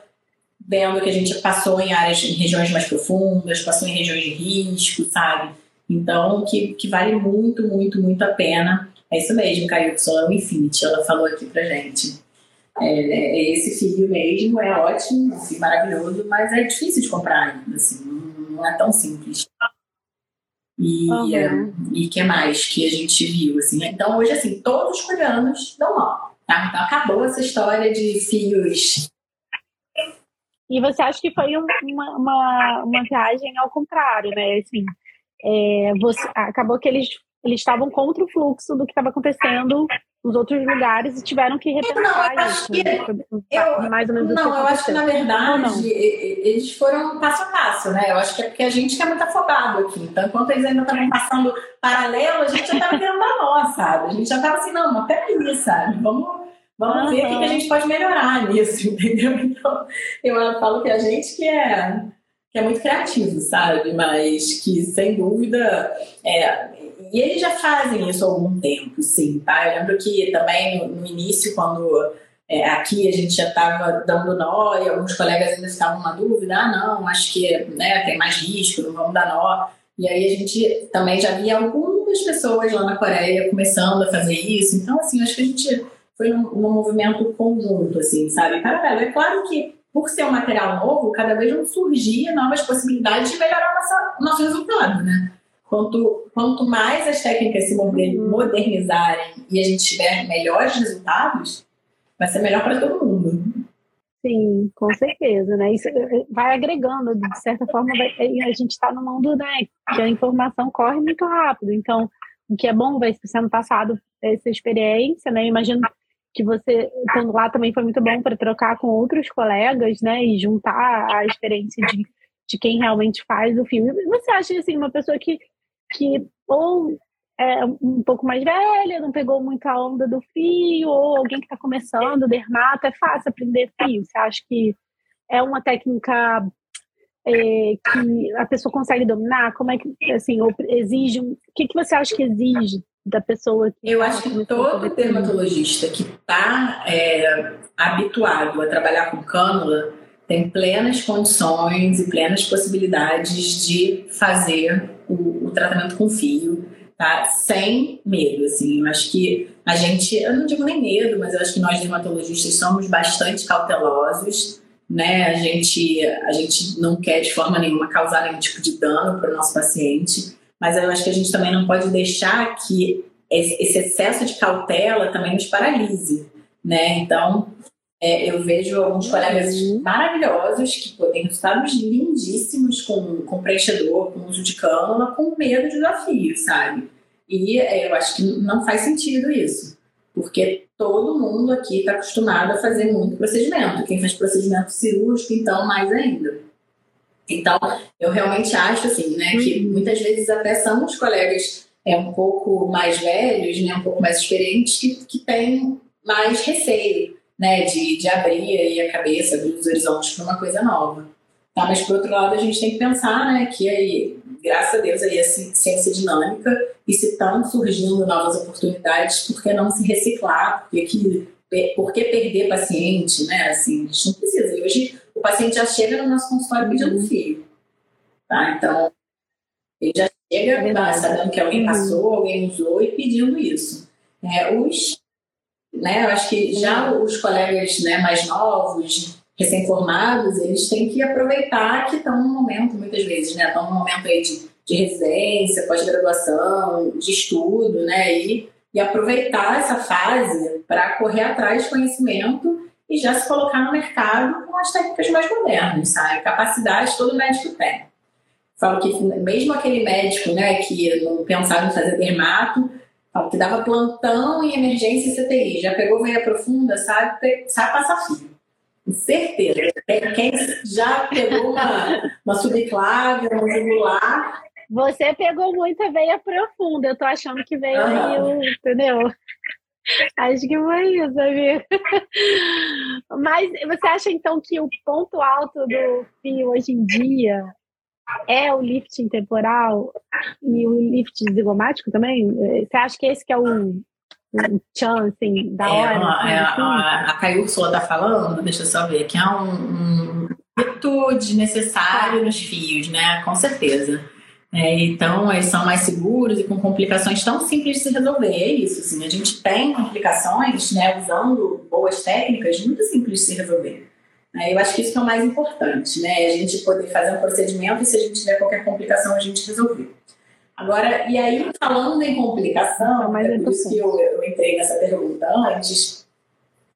[SPEAKER 2] vendo que a gente passou em áreas, em regiões mais profundas, passou em regiões de risco, sabe? Então, que, que vale muito, muito, muito a pena. É isso mesmo, Caio, é o Infinity, ela falou aqui pra gente. É, é esse fio mesmo, é ótimo, assim, maravilhoso, mas é difícil de comprar ainda, assim, não é tão simples. E uhum. é, e que mais que a gente viu, assim. Então, hoje, assim, todos os coreanos dão mal, tá? Então, acabou essa história de fios
[SPEAKER 1] e você acha que foi um, uma, uma, uma viagem ao contrário, né? Assim, é, você, acabou que eles eles estavam contra o fluxo do que estava acontecendo nos outros lugares e tiveram que repensar
[SPEAKER 2] não, eu isso. Que né? eu, mais ou menos não, eu acho que na verdade não, eles foram passo a passo, né? Eu acho que é porque a gente é muito afobado aqui. Então, enquanto eles ainda estavam passando paralelo, a gente já estava querendo dar nó, sabe? A gente já estava assim, não, mas peraí, sabe? Vamos, vamos uhum. ver o que a gente pode melhorar nisso, entendeu? Então, eu falo que a gente que é que é muito criativo, sabe? Mas que, sem dúvida, é, e eles já fazem isso há algum tempo, sim, tá? Eu lembro que também no, início, quando é, aqui a gente já estava dando nó e alguns colegas ainda ficavam na dúvida, ah, não, acho que né, tem mais risco, não vamos dar nó. E aí a gente também já via algumas pessoas lá na Coreia começando a fazer isso. Então, assim, acho que a gente foi num, num movimento conjunto, assim, sabe? Paralelo. É claro que por ser um material novo, cada vez vão surgir novas possibilidades de melhorar o nosso resultado, né? Quanto, quanto mais as técnicas se modernizarem e a gente tiver melhores resultados, vai ser melhor para todo mundo.
[SPEAKER 1] Sim, com certeza, né? Isso eh, vai agregando, de certa forma, vai, a gente está no mundo, né? Que a informação corre muito rápido. Então, o que é bom vai sendo passado essa experiência, né? Imagino que você, estando lá, também foi muito bom para trocar com outros colegas, né? E juntar a experiência de, de quem realmente faz o filme. Você acha, assim, uma pessoa que que ou é um pouco mais velha, não pegou muita onda do fio, ou alguém que está começando, dermato, é fácil aprender fio. Você acha que é uma técnica é, que a pessoa consegue dominar? Como é que, assim, exige, o que, que você acha que exige da pessoa? Que
[SPEAKER 2] Eu acho que todo dermatologista que está é, habituado a trabalhar com cânula tem plenas condições e plenas possibilidades de fazer o, o tratamento com fio, tá? Sem medo, assim. Eu acho que a gente, eu não digo nem medo, mas eu acho que nós dermatologistas somos bastante cautelosos, né? A gente, a gente não quer de forma nenhuma causar nenhum tipo de dano para o nosso paciente, mas eu acho que a gente também não pode deixar que esse excesso de cautela também nos paralise, né? Então, é, eu vejo alguns colegas uhum. maravilhosos que pô, têm resultados lindíssimos com, com preenchedor, com uso de cânula, com medo de desafio, sabe? E é, eu acho que não faz sentido isso, porque todo mundo aqui está acostumado a fazer muito procedimento. Quem faz procedimento cirúrgico, então, mais ainda. Então, eu realmente acho assim, né, que uhum. muitas vezes até são os colegas é, um pouco mais velhos, né, um pouco mais experientes, que, que têm mais receio né, de, de abrir aí a cabeça, abrir os horizontes para uma coisa nova. Tá? Mas, por outro lado, a gente tem que pensar né, que, aí, graças a Deus, aí, a ciência dinâmica e se estão surgindo novas oportunidades, por que não se reciclar? Por que, que, por que perder paciente? Né? Assim, a gente não precisa. E hoje, o paciente já chega no nosso consultório pedindo uhum. filho. Tá? Então, ele já chega é sabendo que alguém passou, alguém usou e pedindo isso. É, os né? Eu acho que já os colegas né, mais novos, recém-formados, eles têm que aproveitar que estão num momento, muitas vezes, né? Estão num momento aí de, de residência, pós-graduação, de estudo, né? E, e aproveitar essa fase para correr atrás de conhecimento e já se colocar no mercado com as técnicas mais modernas, sabe? Capacidade todo médico tem. Falo que mesmo aquele médico, né, que não pensava em fazer dermato, que dava plantão em emergência e CTI, já pegou veia profunda, sabe, sabe passar fio. Certeza. Quem já pegou uma, uma subclave, um jugular.
[SPEAKER 1] Você pegou muita veia profunda, eu tô achando que veio uhum. entendeu? Acho que foi isso, amigo. Mas você acha então que o ponto alto do fio hoje em dia é o lifting temporal e o lifting zigomático também? Você acha que esse que é o, o chan, assim, da é hora? Uma,
[SPEAKER 2] é, assim? a, a Caio Ursula tá falando, deixa eu só ver, que é um, um desnecessário necessário nos fios, né? Com certeza. É, então, eles são mais seguros e com complicações tão simples de se resolver. É isso, assim, a gente tem complicações, né, usando boas técnicas, muito simples de se resolver. Né? Eu acho que isso é o mais importante, né? A gente poder fazer um procedimento e se a gente tiver qualquer complicação, a gente resolver. Agora, e aí, falando em complicação, é, é por isso que eu, eu entrei nessa pergunta antes,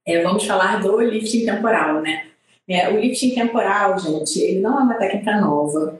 [SPEAKER 2] é, vamos falar do lifting temporal, né? É, o lifting temporal, gente, ele não é uma técnica nova.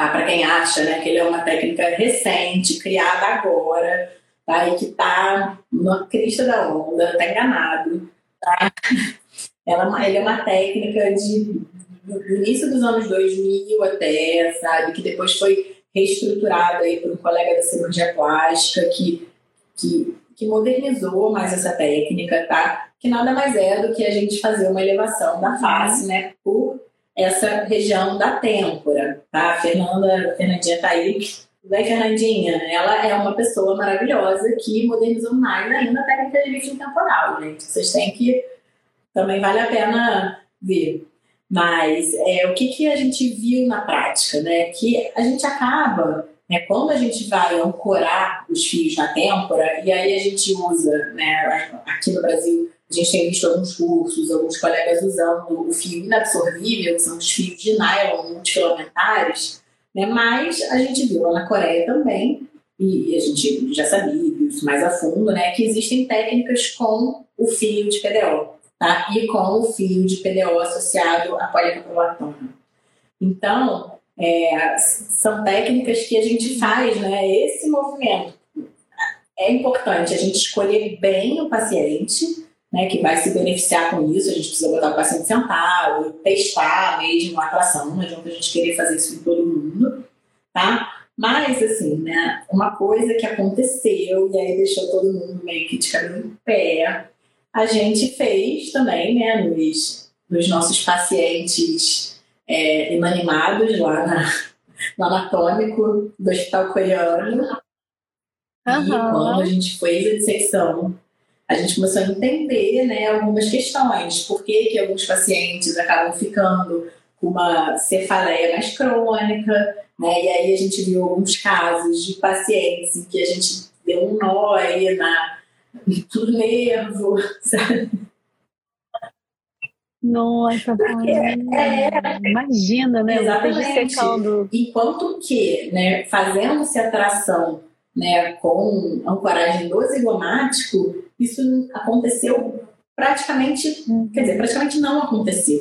[SPEAKER 2] Tá? Para quem acha, né, que ele é uma técnica recente, criada agora, tá? E que tá na crista da onda, tá enganado, tá? Ela, ele é uma técnica de do início dos anos 2000 até, sabe? Que depois foi reestruturada aí por um colega da cirurgia plástica que, que, que modernizou mais essa técnica, tá? Que nada mais é do que a gente fazer uma elevação da face, né? Por essa região da têmpora, tá? A Fernanda, a Fernandinha tá aí. Vai, Fernandinha, ela é uma pessoa maravilhosa que modernizou mais ainda a técnica de lifting temporal, gente. Vocês têm que. Também vale a pena ver. Mas é, o que, que a gente viu na prática, né? Que a gente acaba, né, quando a gente vai ancorar os fios na têmpora, e aí a gente usa, né, aqui no Brasil, a gente tem visto alguns cursos, alguns colegas usando o fio inabsorvível, que são os fios de nylon multifilamentares, né, mas a gente viu lá na Coreia também, e a gente já sabia, isso mais a fundo, né, que existem técnicas com o fio de PDO tá? e com o fio de PDO associado à policaprolatona. Então, é, são técnicas que a gente faz, né? Esse movimento. É importante a gente escolher bem o paciente, né, que vai se beneficiar com isso. A gente precisa botar o paciente sentado, testar mesmo a atuação, não adianta a gente querer fazer isso em todo mundo, tá? Mas, assim, né, uma coisa que aconteceu e aí deixou todo mundo meio que de cabelo em pé a gente fez também, né, nos, nos nossos pacientes é, inanimados lá na, no anatômico do Hospital Coreano. Uhum. E quando a gente fez a dissecção, a gente começou a entender né, algumas questões. Por que, que alguns pacientes acabam ficando com uma cefaleia mais crônica, né? E aí a gente viu alguns casos de pacientes em que a gente deu um nó aí na, tudo nervo, sabe?
[SPEAKER 1] Nossa, é, é, imagina, né?
[SPEAKER 2] Exatamente. Enquanto que, né, fazendo-se a tração né, com ancoragem do zigomático, isso aconteceu praticamente, quer dizer, praticamente não aconteceu.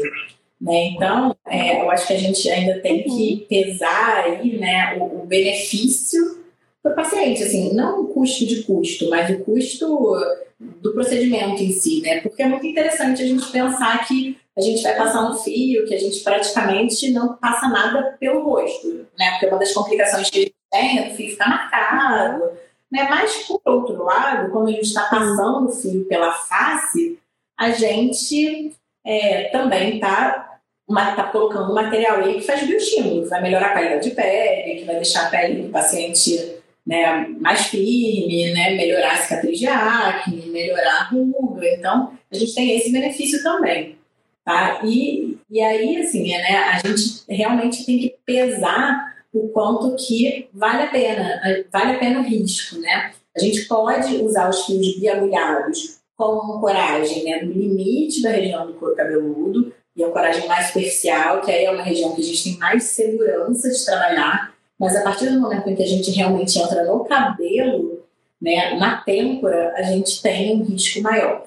[SPEAKER 2] Né? Então, é, eu acho que a gente ainda tem que uhum. pesar aí né, o, o benefício para o paciente, assim, não o custo de custo, mas o custo do procedimento em si, né? Porque é muito interessante a gente pensar que a gente vai passar um fio, que a gente praticamente não passa nada pelo rosto, né? Porque uma das complicações que a gente tem é o fio ficar marcado, né? Mas, por outro lado, quando a gente está passando o fio pela face, a gente é, também está tá colocando material aí que faz bioestímulo, que vai melhorar a qualidade de pele, que vai deixar a pele do paciente né, mais firme, né, melhorar a cicatriz de acne, melhorar a ruga. Então, a gente tem esse benefício também. Tá? E, e aí, assim, é, né, a gente realmente tem que pesar o quanto que vale a pena, vale a pena o risco, né? A gente pode usar os fios biagulhados com ancoragem né, no limite da região do couro cabeludo e ancoragem mais superficial, que aí é uma região que a gente tem mais segurança de trabalhar, mas a partir do momento em que a gente realmente entra no cabelo, né, na têmpora, a gente tem um risco maior.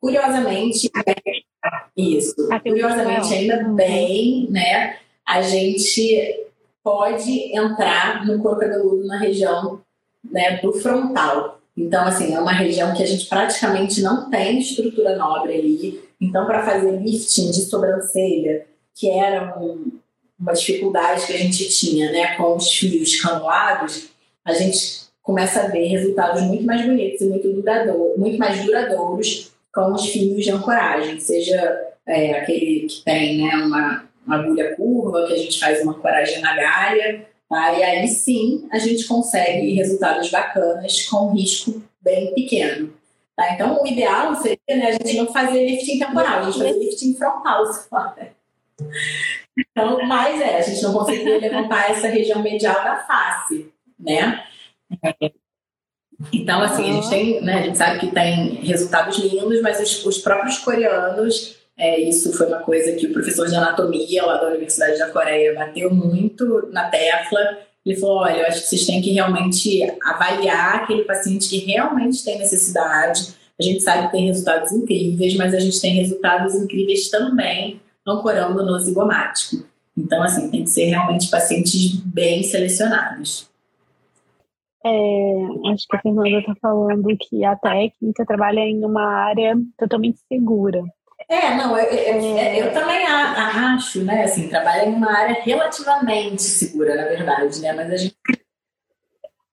[SPEAKER 2] Curiosamente, isso. Curiosamente, ainda bem, né, a gente pode entrar no corpo cabeludo na região né, do frontal. Então, assim, é uma região que a gente praticamente não tem estrutura nobre ali. Então, para fazer lifting de sobrancelha, que era um, uma dificuldade que a gente tinha né, com os fios canulados, a gente começa a ver resultados muito mais bonitos e muito, duradouro, muito mais duradouros com os fios de ancoragem, seja é, aquele que tem né, uma, uma agulha curva, que a gente faz uma ancoragem na galha, tá? e aí sim a gente consegue resultados bacanas com risco bem pequeno. Tá? Então, o ideal seria né, a gente não fazer lifting temporal, a gente fazer lifting frontal só. Né? Então, mas é, a gente não conseguiu levantar essa região medial da face, né? Então, assim, a gente tem, né, a gente sabe que tem resultados lindos, mas os, os próprios coreanos, é, isso foi uma coisa que o professor de anatomia lá da Universidade da Coreia bateu muito na tecla. Ele falou: olha, eu acho que vocês têm que realmente avaliar aquele paciente que realmente tem necessidade. A gente sabe que tem resultados incríveis, mas a gente tem resultados incríveis também ancorando no zigomático. Então, assim, tem que ser realmente pacientes bem selecionados.
[SPEAKER 1] É, acho que a Fernanda está falando que a técnica trabalha em uma área totalmente segura.
[SPEAKER 2] É, não, eu, eu, é. eu, também acho, né? Assim, trabalha em uma área relativamente segura, na verdade, né? Mas a gente.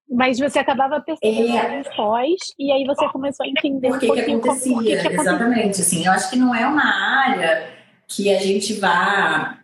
[SPEAKER 1] Mas você acabava percebendo é. pós e aí você começou a entender
[SPEAKER 2] por que, um que acontecia. Como, que que Exatamente, assim. Eu acho que não é uma área que a gente vá.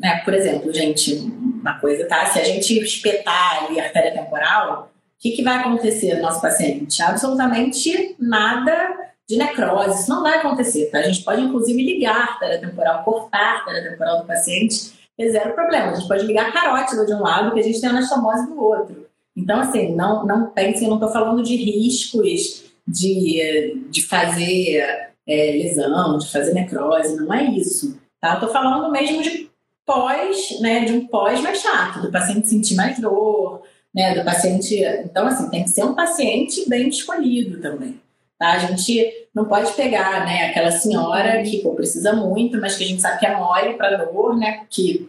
[SPEAKER 2] Né, por exemplo, gente, uma coisa, tá? Se a gente espetar ali a artéria temporal, o que, que vai acontecer no nosso paciente? Absolutamente nada de necrose. Isso não vai acontecer, tá? A gente pode, inclusive, ligar a temporal, cortar a temporal do paciente, é zero problema. A gente pode ligar a carótida de um lado que a gente tem a anastomose do outro. Então, assim, não, não pensem, não estou falando de riscos de, de fazer é, lesão, de fazer necrose, não é isso. Tá? Estou falando mesmo de pós, né, de um pós mais chato, do paciente sentir mais dor, né, do paciente. Então, assim, tem que ser um paciente bem escolhido também. Tá? A gente não pode pegar né, aquela senhora que pô, precisa muito, mas que a gente sabe que é mole para dor, né, que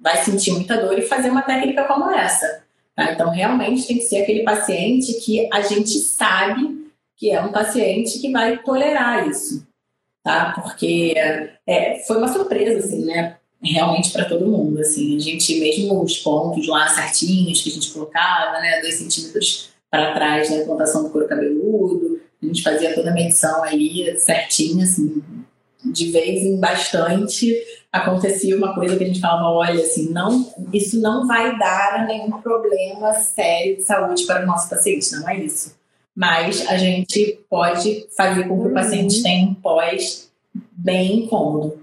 [SPEAKER 2] vai sentir muita dor e fazer uma técnica como essa. Tá? Então, realmente tem que ser aquele paciente que a gente sabe que é um paciente que vai tolerar isso. Tá? Porque é, foi uma surpresa, assim, né? Realmente para todo mundo, assim. A gente, mesmo os pontos lá certinhos que a gente colocava, né? Dois centímetros para trás da implantação do couro cabeludo, gente fazia toda a medição ali certinha, assim, de vez em bastante acontecia uma coisa que a gente falava, olha, assim, não, isso não vai dar nenhum problema sério de saúde para o nosso paciente, não é isso. Mas a gente pode fazer com que o paciente uhum. tenha um pós bem incômodo.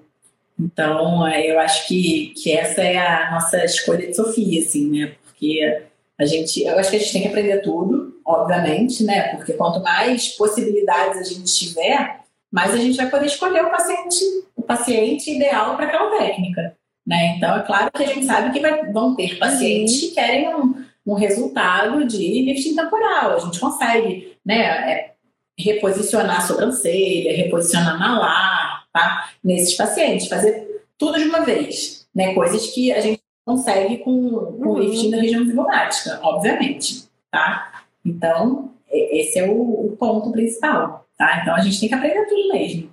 [SPEAKER 2] Então, é, eu acho que, que essa é a nossa escolha de Sofia, assim, né? Porque a gente, eu acho que a gente tem que aprender tudo, obviamente, né? Porque quanto mais possibilidades a gente tiver, mais a gente vai poder escolher o paciente, o paciente ideal para aquela técnica. Né? Então, é claro que a gente sabe que vai, vão ter pacientes que querem um, um resultado de lifting temporal. A gente consegue né, é, reposicionar a sobrancelha, reposicionar malar, tá? Nesses pacientes, fazer tudo de uma vez. Né? Coisas que a gente consegue com, com uhum. lifting da região zigomática, obviamente. Tá? Então, esse é o, o, ponto principal, tá? Então, a gente tem que aprender tudo mesmo.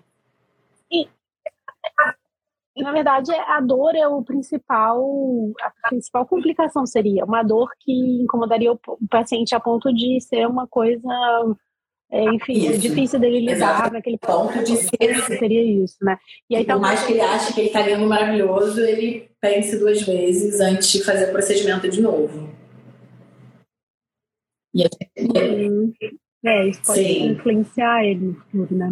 [SPEAKER 1] E, na verdade, a dor é o principal, a principal complicação seria uma dor que incomodaria o paciente a ponto de ser uma coisa, é, enfim, isso. difícil dele lidar naquele ponto de ser. Seria isso, né?
[SPEAKER 2] E aí, Por mais que ele ache que ele está lindo maravilhoso, ele pense duas vezes antes de fazer o procedimento de novo.
[SPEAKER 1] E gente... É, isso pode Sim. influenciar ele no futuro, né?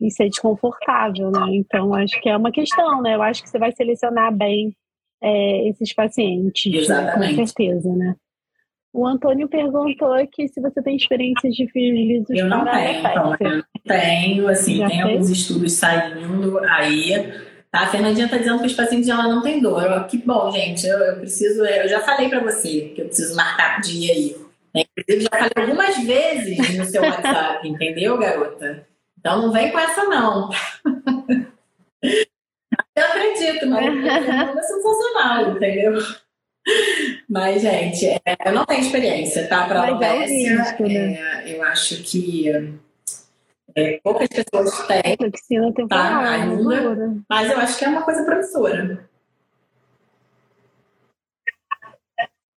[SPEAKER 1] E ser desconfortável, né? Então, acho que é uma questão, né? Eu acho que você vai selecionar bem é, esses pacientes.
[SPEAKER 2] Exatamente.
[SPEAKER 1] Né? Com certeza, né? O Antônio perguntou aqui se você tem experiências de fios lisos
[SPEAKER 2] eu não tenho, então, eu não tenho, assim, Já tem fez? alguns estudos saindo aí, Tá? A Fernandinha está dizendo que os pacientes ela não tem dor. Que bom, gente. Eu, eu preciso. Eu já falei para você que eu preciso marcar dia aí. Né? Inclusive, já falei algumas vezes no seu WhatsApp, entendeu, garota? Então não vem com essa, não. Eu acredito, mas é sensacional, entendeu? Mas, gente, é, eu não tenho experiência, tá? Para a é, né? eu acho que é, poucas pessoas têm,
[SPEAKER 1] piscina temporária,
[SPEAKER 2] tá, ainda, mas eu acho que é uma coisa promissora.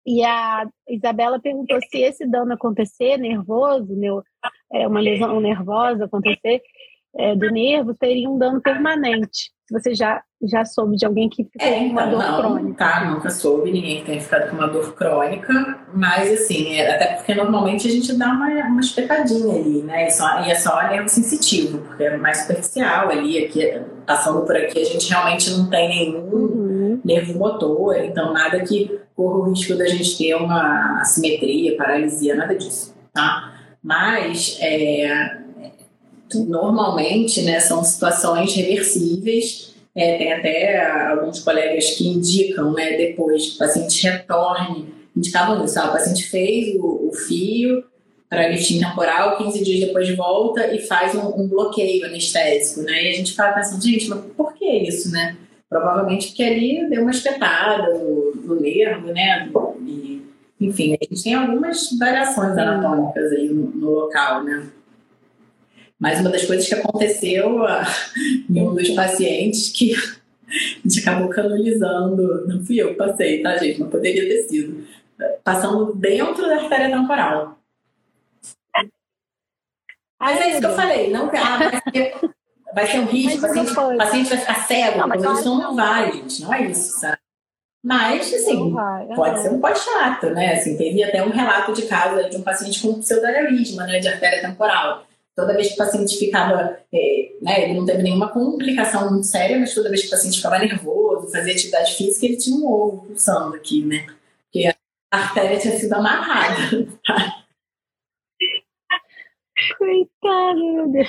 [SPEAKER 1] E a Isabela perguntou se esse dano acontecer, nervoso, é, uma lesão nervosa acontecer é, do nervo, teria um dano permanente você já, já soube de alguém que ficou é, com uma dor não, crônica?
[SPEAKER 2] Tá, nunca soube ninguém que tenha ficado com uma dor crônica, mas assim, é, até porque normalmente a gente dá uma, uma espetadinha ali, né? E, só, e é só nervo sensitivo, porque é mais superficial ali, aqui, passando por aqui a gente realmente não tem nenhum uhum. nervo motor, então nada que corra o risco da gente ter uma assimetria, paralisia, nada disso, tá? Mas é, normalmente né, são situações reversíveis. É, tem até alguns colegas que indicam né, depois que o paciente retorne, indicavam isso, ah, o paciente fez o, o fio para lifting temporal, 15 dias depois volta e faz um, um, bloqueio anestésico, né? E a gente fala pensando, gente, mas por que isso, né? Provavelmente porque ali deu uma espetada no, no nervo, né? E, enfim, a gente tem algumas variações anatômicas aí no, no local, né? Mas uma das coisas que aconteceu a, em um dos pacientes que a gente acabou canalizando, não fui eu que passei, tá, gente? Não poderia ter sido. Passando dentro da artéria temporal. Mas é isso que eu falei, não ah, vai, ser, vai ser um risco, o paciente, paciente vai ficar cego, não, mas isso não vai, gente, não é isso, sabe? Mas, assim, vai, pode ser um pós chato, né? Assim, teve até um relato de caso de um paciente com pseudorrealismo, né, de artéria temporal. Toda vez que o paciente ficava, é, né, ele não teve nenhuma complicação muito séria, mas toda vez que o paciente ficava nervoso, fazia atividade física, ele tinha um ovo pulsando aqui, né? Porque a artéria tinha sido amarrada. Tá?
[SPEAKER 1] Coitado, meu Deus.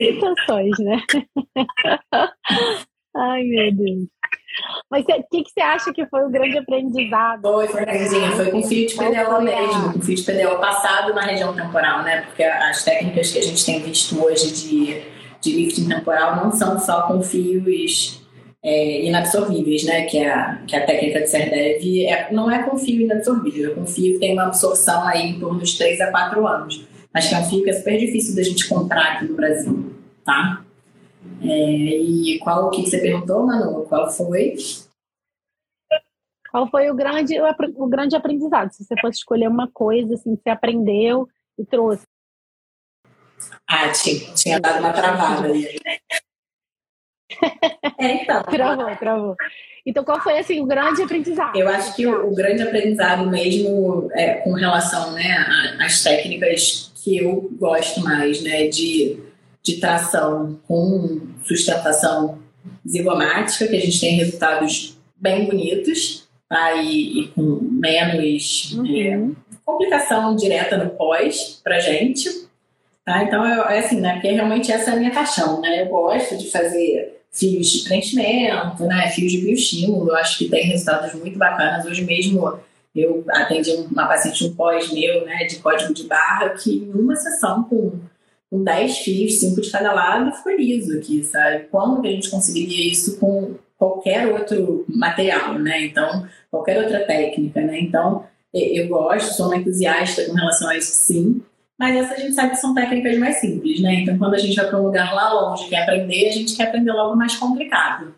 [SPEAKER 1] Situações, né? Ai, meu Deus. Mas o que, que você acha que foi o grande aprendizado?
[SPEAKER 2] Foi, Fernandinha, foi com fio de PDO mesmo, com fio de PDO passado na região temporal, né? Porque as técnicas que a gente tem visto hoje de, de lifting temporal não são só com fios é, inabsorvíveis, né? Que é a, que é a técnica de Serdev é, não é com fio inabsorvível, é com fio que tem uma absorção aí em torno dos 3 a 4 anos. Mas que é um fio que é super difícil da gente comprar aqui no Brasil, tá? É, e qual o que você perguntou, Manu? Qual foi?
[SPEAKER 1] Qual foi o grande, o, grande aprendizado? Se você fosse escolher uma coisa assim, que você aprendeu e trouxe.
[SPEAKER 2] Ah, tinha, tinha dado uma travada aí.
[SPEAKER 1] é, então. Travou, travou. Então, qual foi assim o grande aprendizado?
[SPEAKER 2] Eu acho que o, o grande aprendizado mesmo é com relação né, às técnicas que eu gosto mais, né, de de tração com sustentação zigomática, que a gente tem resultados bem bonitos, tá? e, e com menos uhum. é, complicação direta no pós para gente. Tá? Então, eu, é assim, né? Porque realmente essa é a minha paixão, né? Eu gosto de fazer fios de preenchimento, né? Fios de bioestímulo, eu acho que tem resultados muito bacanas. Hoje mesmo eu atendi uma paciente um pós meu, né? De código de barra, que em uma sessão com com 10 fios, 5 de cada lado, foi liso aqui, sabe? Como que a gente conseguiria isso com qualquer outro material, né? Então, qualquer outra técnica, né? Então, eu gosto, sou uma entusiasta com relação a isso, sim. Mas essa a gente sabe que são técnicas mais simples, né? Então, quando a gente vai para um lugar lá longe quer aprender, a gente quer aprender logo mais complicado.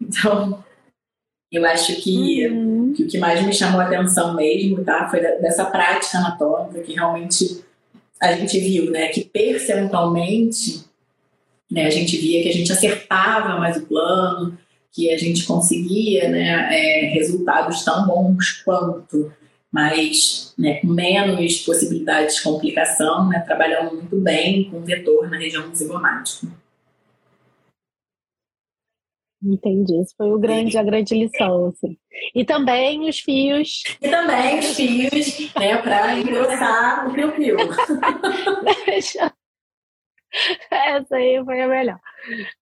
[SPEAKER 2] Então, eu acho que, uhum. que o que mais me chamou a atenção mesmo, tá? Foi dessa prática anatômica que realmente a gente viu né, que percentualmente né, a gente via que a gente acertava mais o plano, que a gente conseguia né, é, resultados tão bons quanto, mas né, com menos possibilidades de complicação, né, trabalhando muito bem com vetor na região zigomática.
[SPEAKER 1] Entendi, isso foi o grande, a grande lição. Assim. E também os fios.
[SPEAKER 2] E também os fios, né, para engrossar o fio-fio.
[SPEAKER 1] Essa aí foi a melhor.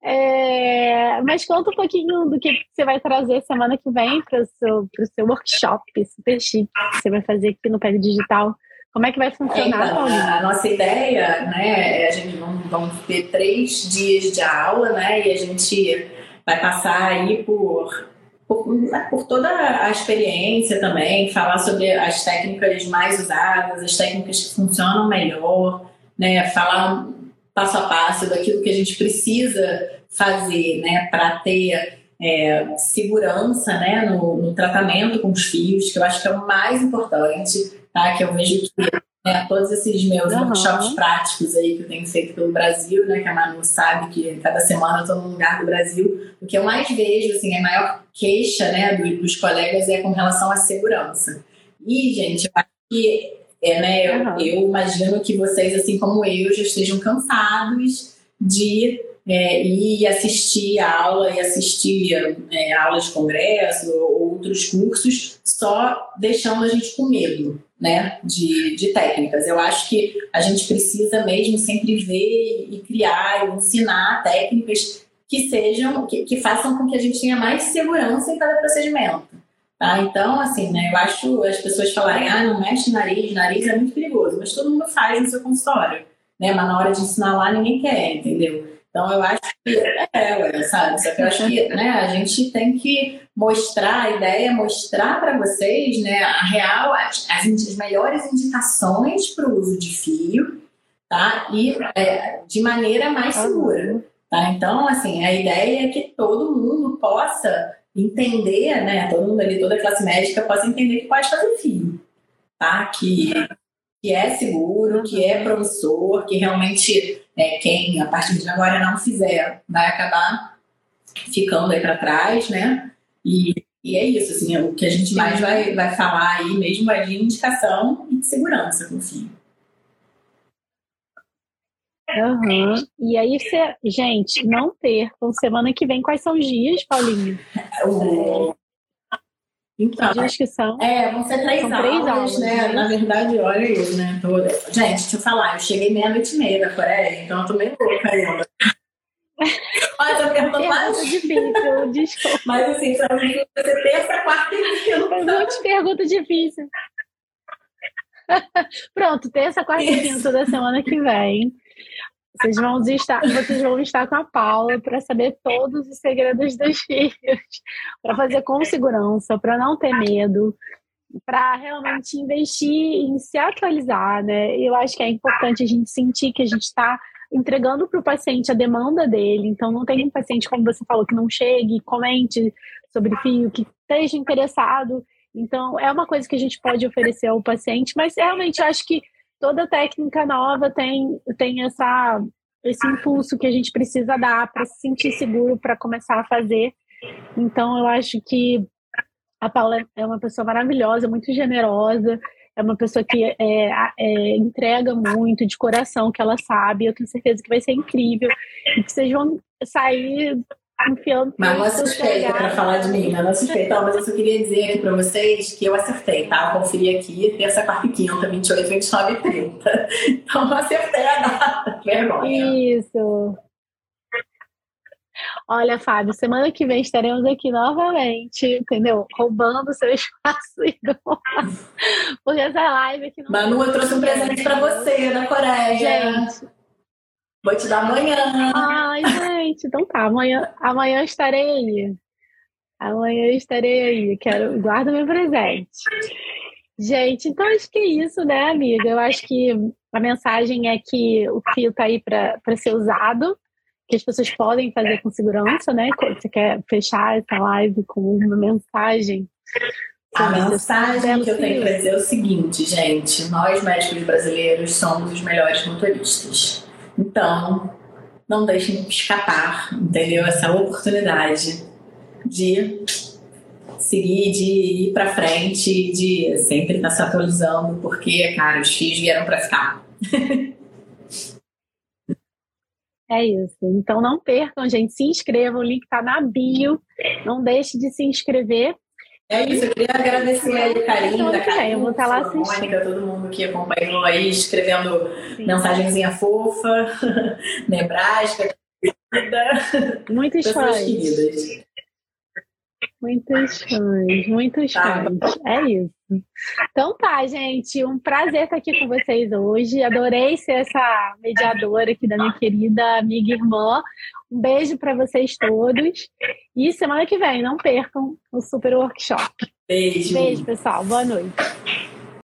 [SPEAKER 1] É, mas conta um pouquinho do que você vai trazer semana que vem para o seu, seu workshop super chique que você vai fazer aqui no PEG Digital. Como é que vai funcionar,
[SPEAKER 2] então, A nossa ideia, né, é a gente vamos ter três dias de aula, né, e a gente vai passar aí por, por, por, toda a experiência também, falar sobre as técnicas mais usadas, as técnicas que funcionam melhor, né? Falar passo a passo daquilo que a gente precisa fazer, né? Para ter é, segurança, né? No, no tratamento com os fios, que eu acho que é o mais importante, tá? Que eu vejo que né, todos esses meus uhum. workshops práticos aí que eu tenho feito pelo Brasil, né, que a Manu sabe que cada semana eu estou num lugar do Brasil, o que eu mais vejo, assim, a maior queixa, né, dos colegas é com relação à segurança. E, gente, eu acho que, é, né, eu, uhum. eu imagino que vocês, assim como eu, já estejam cansados de é, ir assistir a aula e assistir é, aulas de congresso ou outros cursos só deixando a gente com medo né, de, de técnicas. Eu acho que a gente precisa mesmo sempre ver e criar e ensinar técnicas que sejam, que, que façam com que a gente tenha mais segurança em cada procedimento. Tá? Então, assim, né, eu acho as pessoas falarem, ah, não mexe nariz, nariz é muito perigoso, mas todo mundo faz no seu consultório, né? Mas na hora de ensinar lá ninguém quer, entendeu? Então, eu acho que é, sabe? Só que eu acho que né, a gente tem que mostrar a ideia, mostrar para vocês né, a real, as, as melhores indicações para o uso de fio, tá? E é, de maneira mais segura. Tá? Então, assim, a ideia é que todo mundo possa entender, né? Todo mundo ali, toda a classe médica possa entender que pode fazer fio, tá? Que que é seguro, que é promissor, que realmente é, quem a partir de agora não fizer vai acabar ficando aí para trás, né? E, e é isso, assim, o que a gente mais vai, vai falar aí mesmo é de indicação e de segurança com o filho.
[SPEAKER 1] Uhum. E aí, você, gente, não percam semana que vem quais são os dias, Paulinho?
[SPEAKER 2] O, então,
[SPEAKER 1] dias que são?
[SPEAKER 2] É, vão ser três,
[SPEAKER 1] são
[SPEAKER 2] aulas,
[SPEAKER 1] três aulas,
[SPEAKER 2] né?
[SPEAKER 1] né?
[SPEAKER 2] Na verdade, olha isso, né? Tô... Gente, deixa eu falar, eu cheguei meia-noite e meia da Coreia, então eu tô meio louca ainda. Mas eu pergunto mais.
[SPEAKER 1] difícil, desculpa.
[SPEAKER 2] Mas assim, vai ser terça, quarta e quinta.
[SPEAKER 1] Pergunta, pergunta difícil. Pronto, terça, quarta e quinta da semana que vem. Vocês vão estar, vocês vão estar com a Paula para saber todos os segredos dos filhos, para fazer com segurança, para não ter medo, para realmente investir em se atualizar, né? Eu acho que é importante a gente sentir que a gente está entregando para o paciente a demanda dele. Então, não tem um paciente, como você falou, que não chegue, comente sobre fio, que esteja interessado. Então, é uma coisa que a gente pode oferecer ao paciente, mas realmente eu acho que toda técnica nova tem, tem essa, esse impulso que a gente precisa dar para se sentir seguro para começar a fazer. Então, eu acho que a Paula é uma pessoa maravilhosa, muito generosa, é uma pessoa que é, é, entrega muito de coração, que ela sabe. Eu tenho certeza que vai ser incrível e que vocês vão sair enfiando.
[SPEAKER 2] Mas não é suspeita para falar de mim, mas não é suspeita. Não, mas eu só queria dizer aqui para vocês que eu acertei, tá? Eu conferi aqui, terça, quarta e quinta, 28, 29 e 30. Então eu acertei a data. Vergonha.
[SPEAKER 1] Isso. Olha, Fábio, semana que vem estaremos aqui novamente, entendeu? Roubando seu espaço Porque essa live aqui não.
[SPEAKER 2] Manu, eu trouxe um presente para você na Coreia.
[SPEAKER 1] Gente.
[SPEAKER 2] Vou te dar amanhã.
[SPEAKER 1] Ai, gente, então tá. Amanhã, amanhã estarei aí. Amanhã estarei aí. Quero, guarda meu presente. Gente, então acho que é isso, né, amiga? Eu acho que a mensagem é que o fio tá aí para ser usado, que as pessoas podem fazer com segurança, né? Você quer fechar essa live com uma mensagem?
[SPEAKER 2] A mensagem que eu tenho para dizer é o seguinte, gente: nós médicos brasileiros somos os melhores motoristas. Então, não deixem escapar, entendeu? Essa oportunidade de seguir, de ir para frente, de sempre estar se atualizando, porque, cara, os fios vieram para ficar.
[SPEAKER 1] É isso. Então não percam, gente. Se inscrevam, o link está na bio. Não deixe de se inscrever.
[SPEAKER 2] É isso, eu queria agradecer aí o carinho da
[SPEAKER 1] Karine, eu vou estar lá
[SPEAKER 2] Mônica, todo mundo que acompanhou aí, escrevendo Sim. mensagenzinha fofa, Nebraska,
[SPEAKER 1] Muitos fãs.
[SPEAKER 2] queridas.
[SPEAKER 1] Muitos fãs, muitos tá. fãs. É isso. Então tá, gente. Um prazer estar aqui com vocês hoje. Adorei ser essa mediadora aqui da minha querida amiga e irmã. Um beijo para vocês todos. E semana que vem, não percam o super workshop.
[SPEAKER 2] Beijo.
[SPEAKER 1] Beijo, pessoal. Boa noite.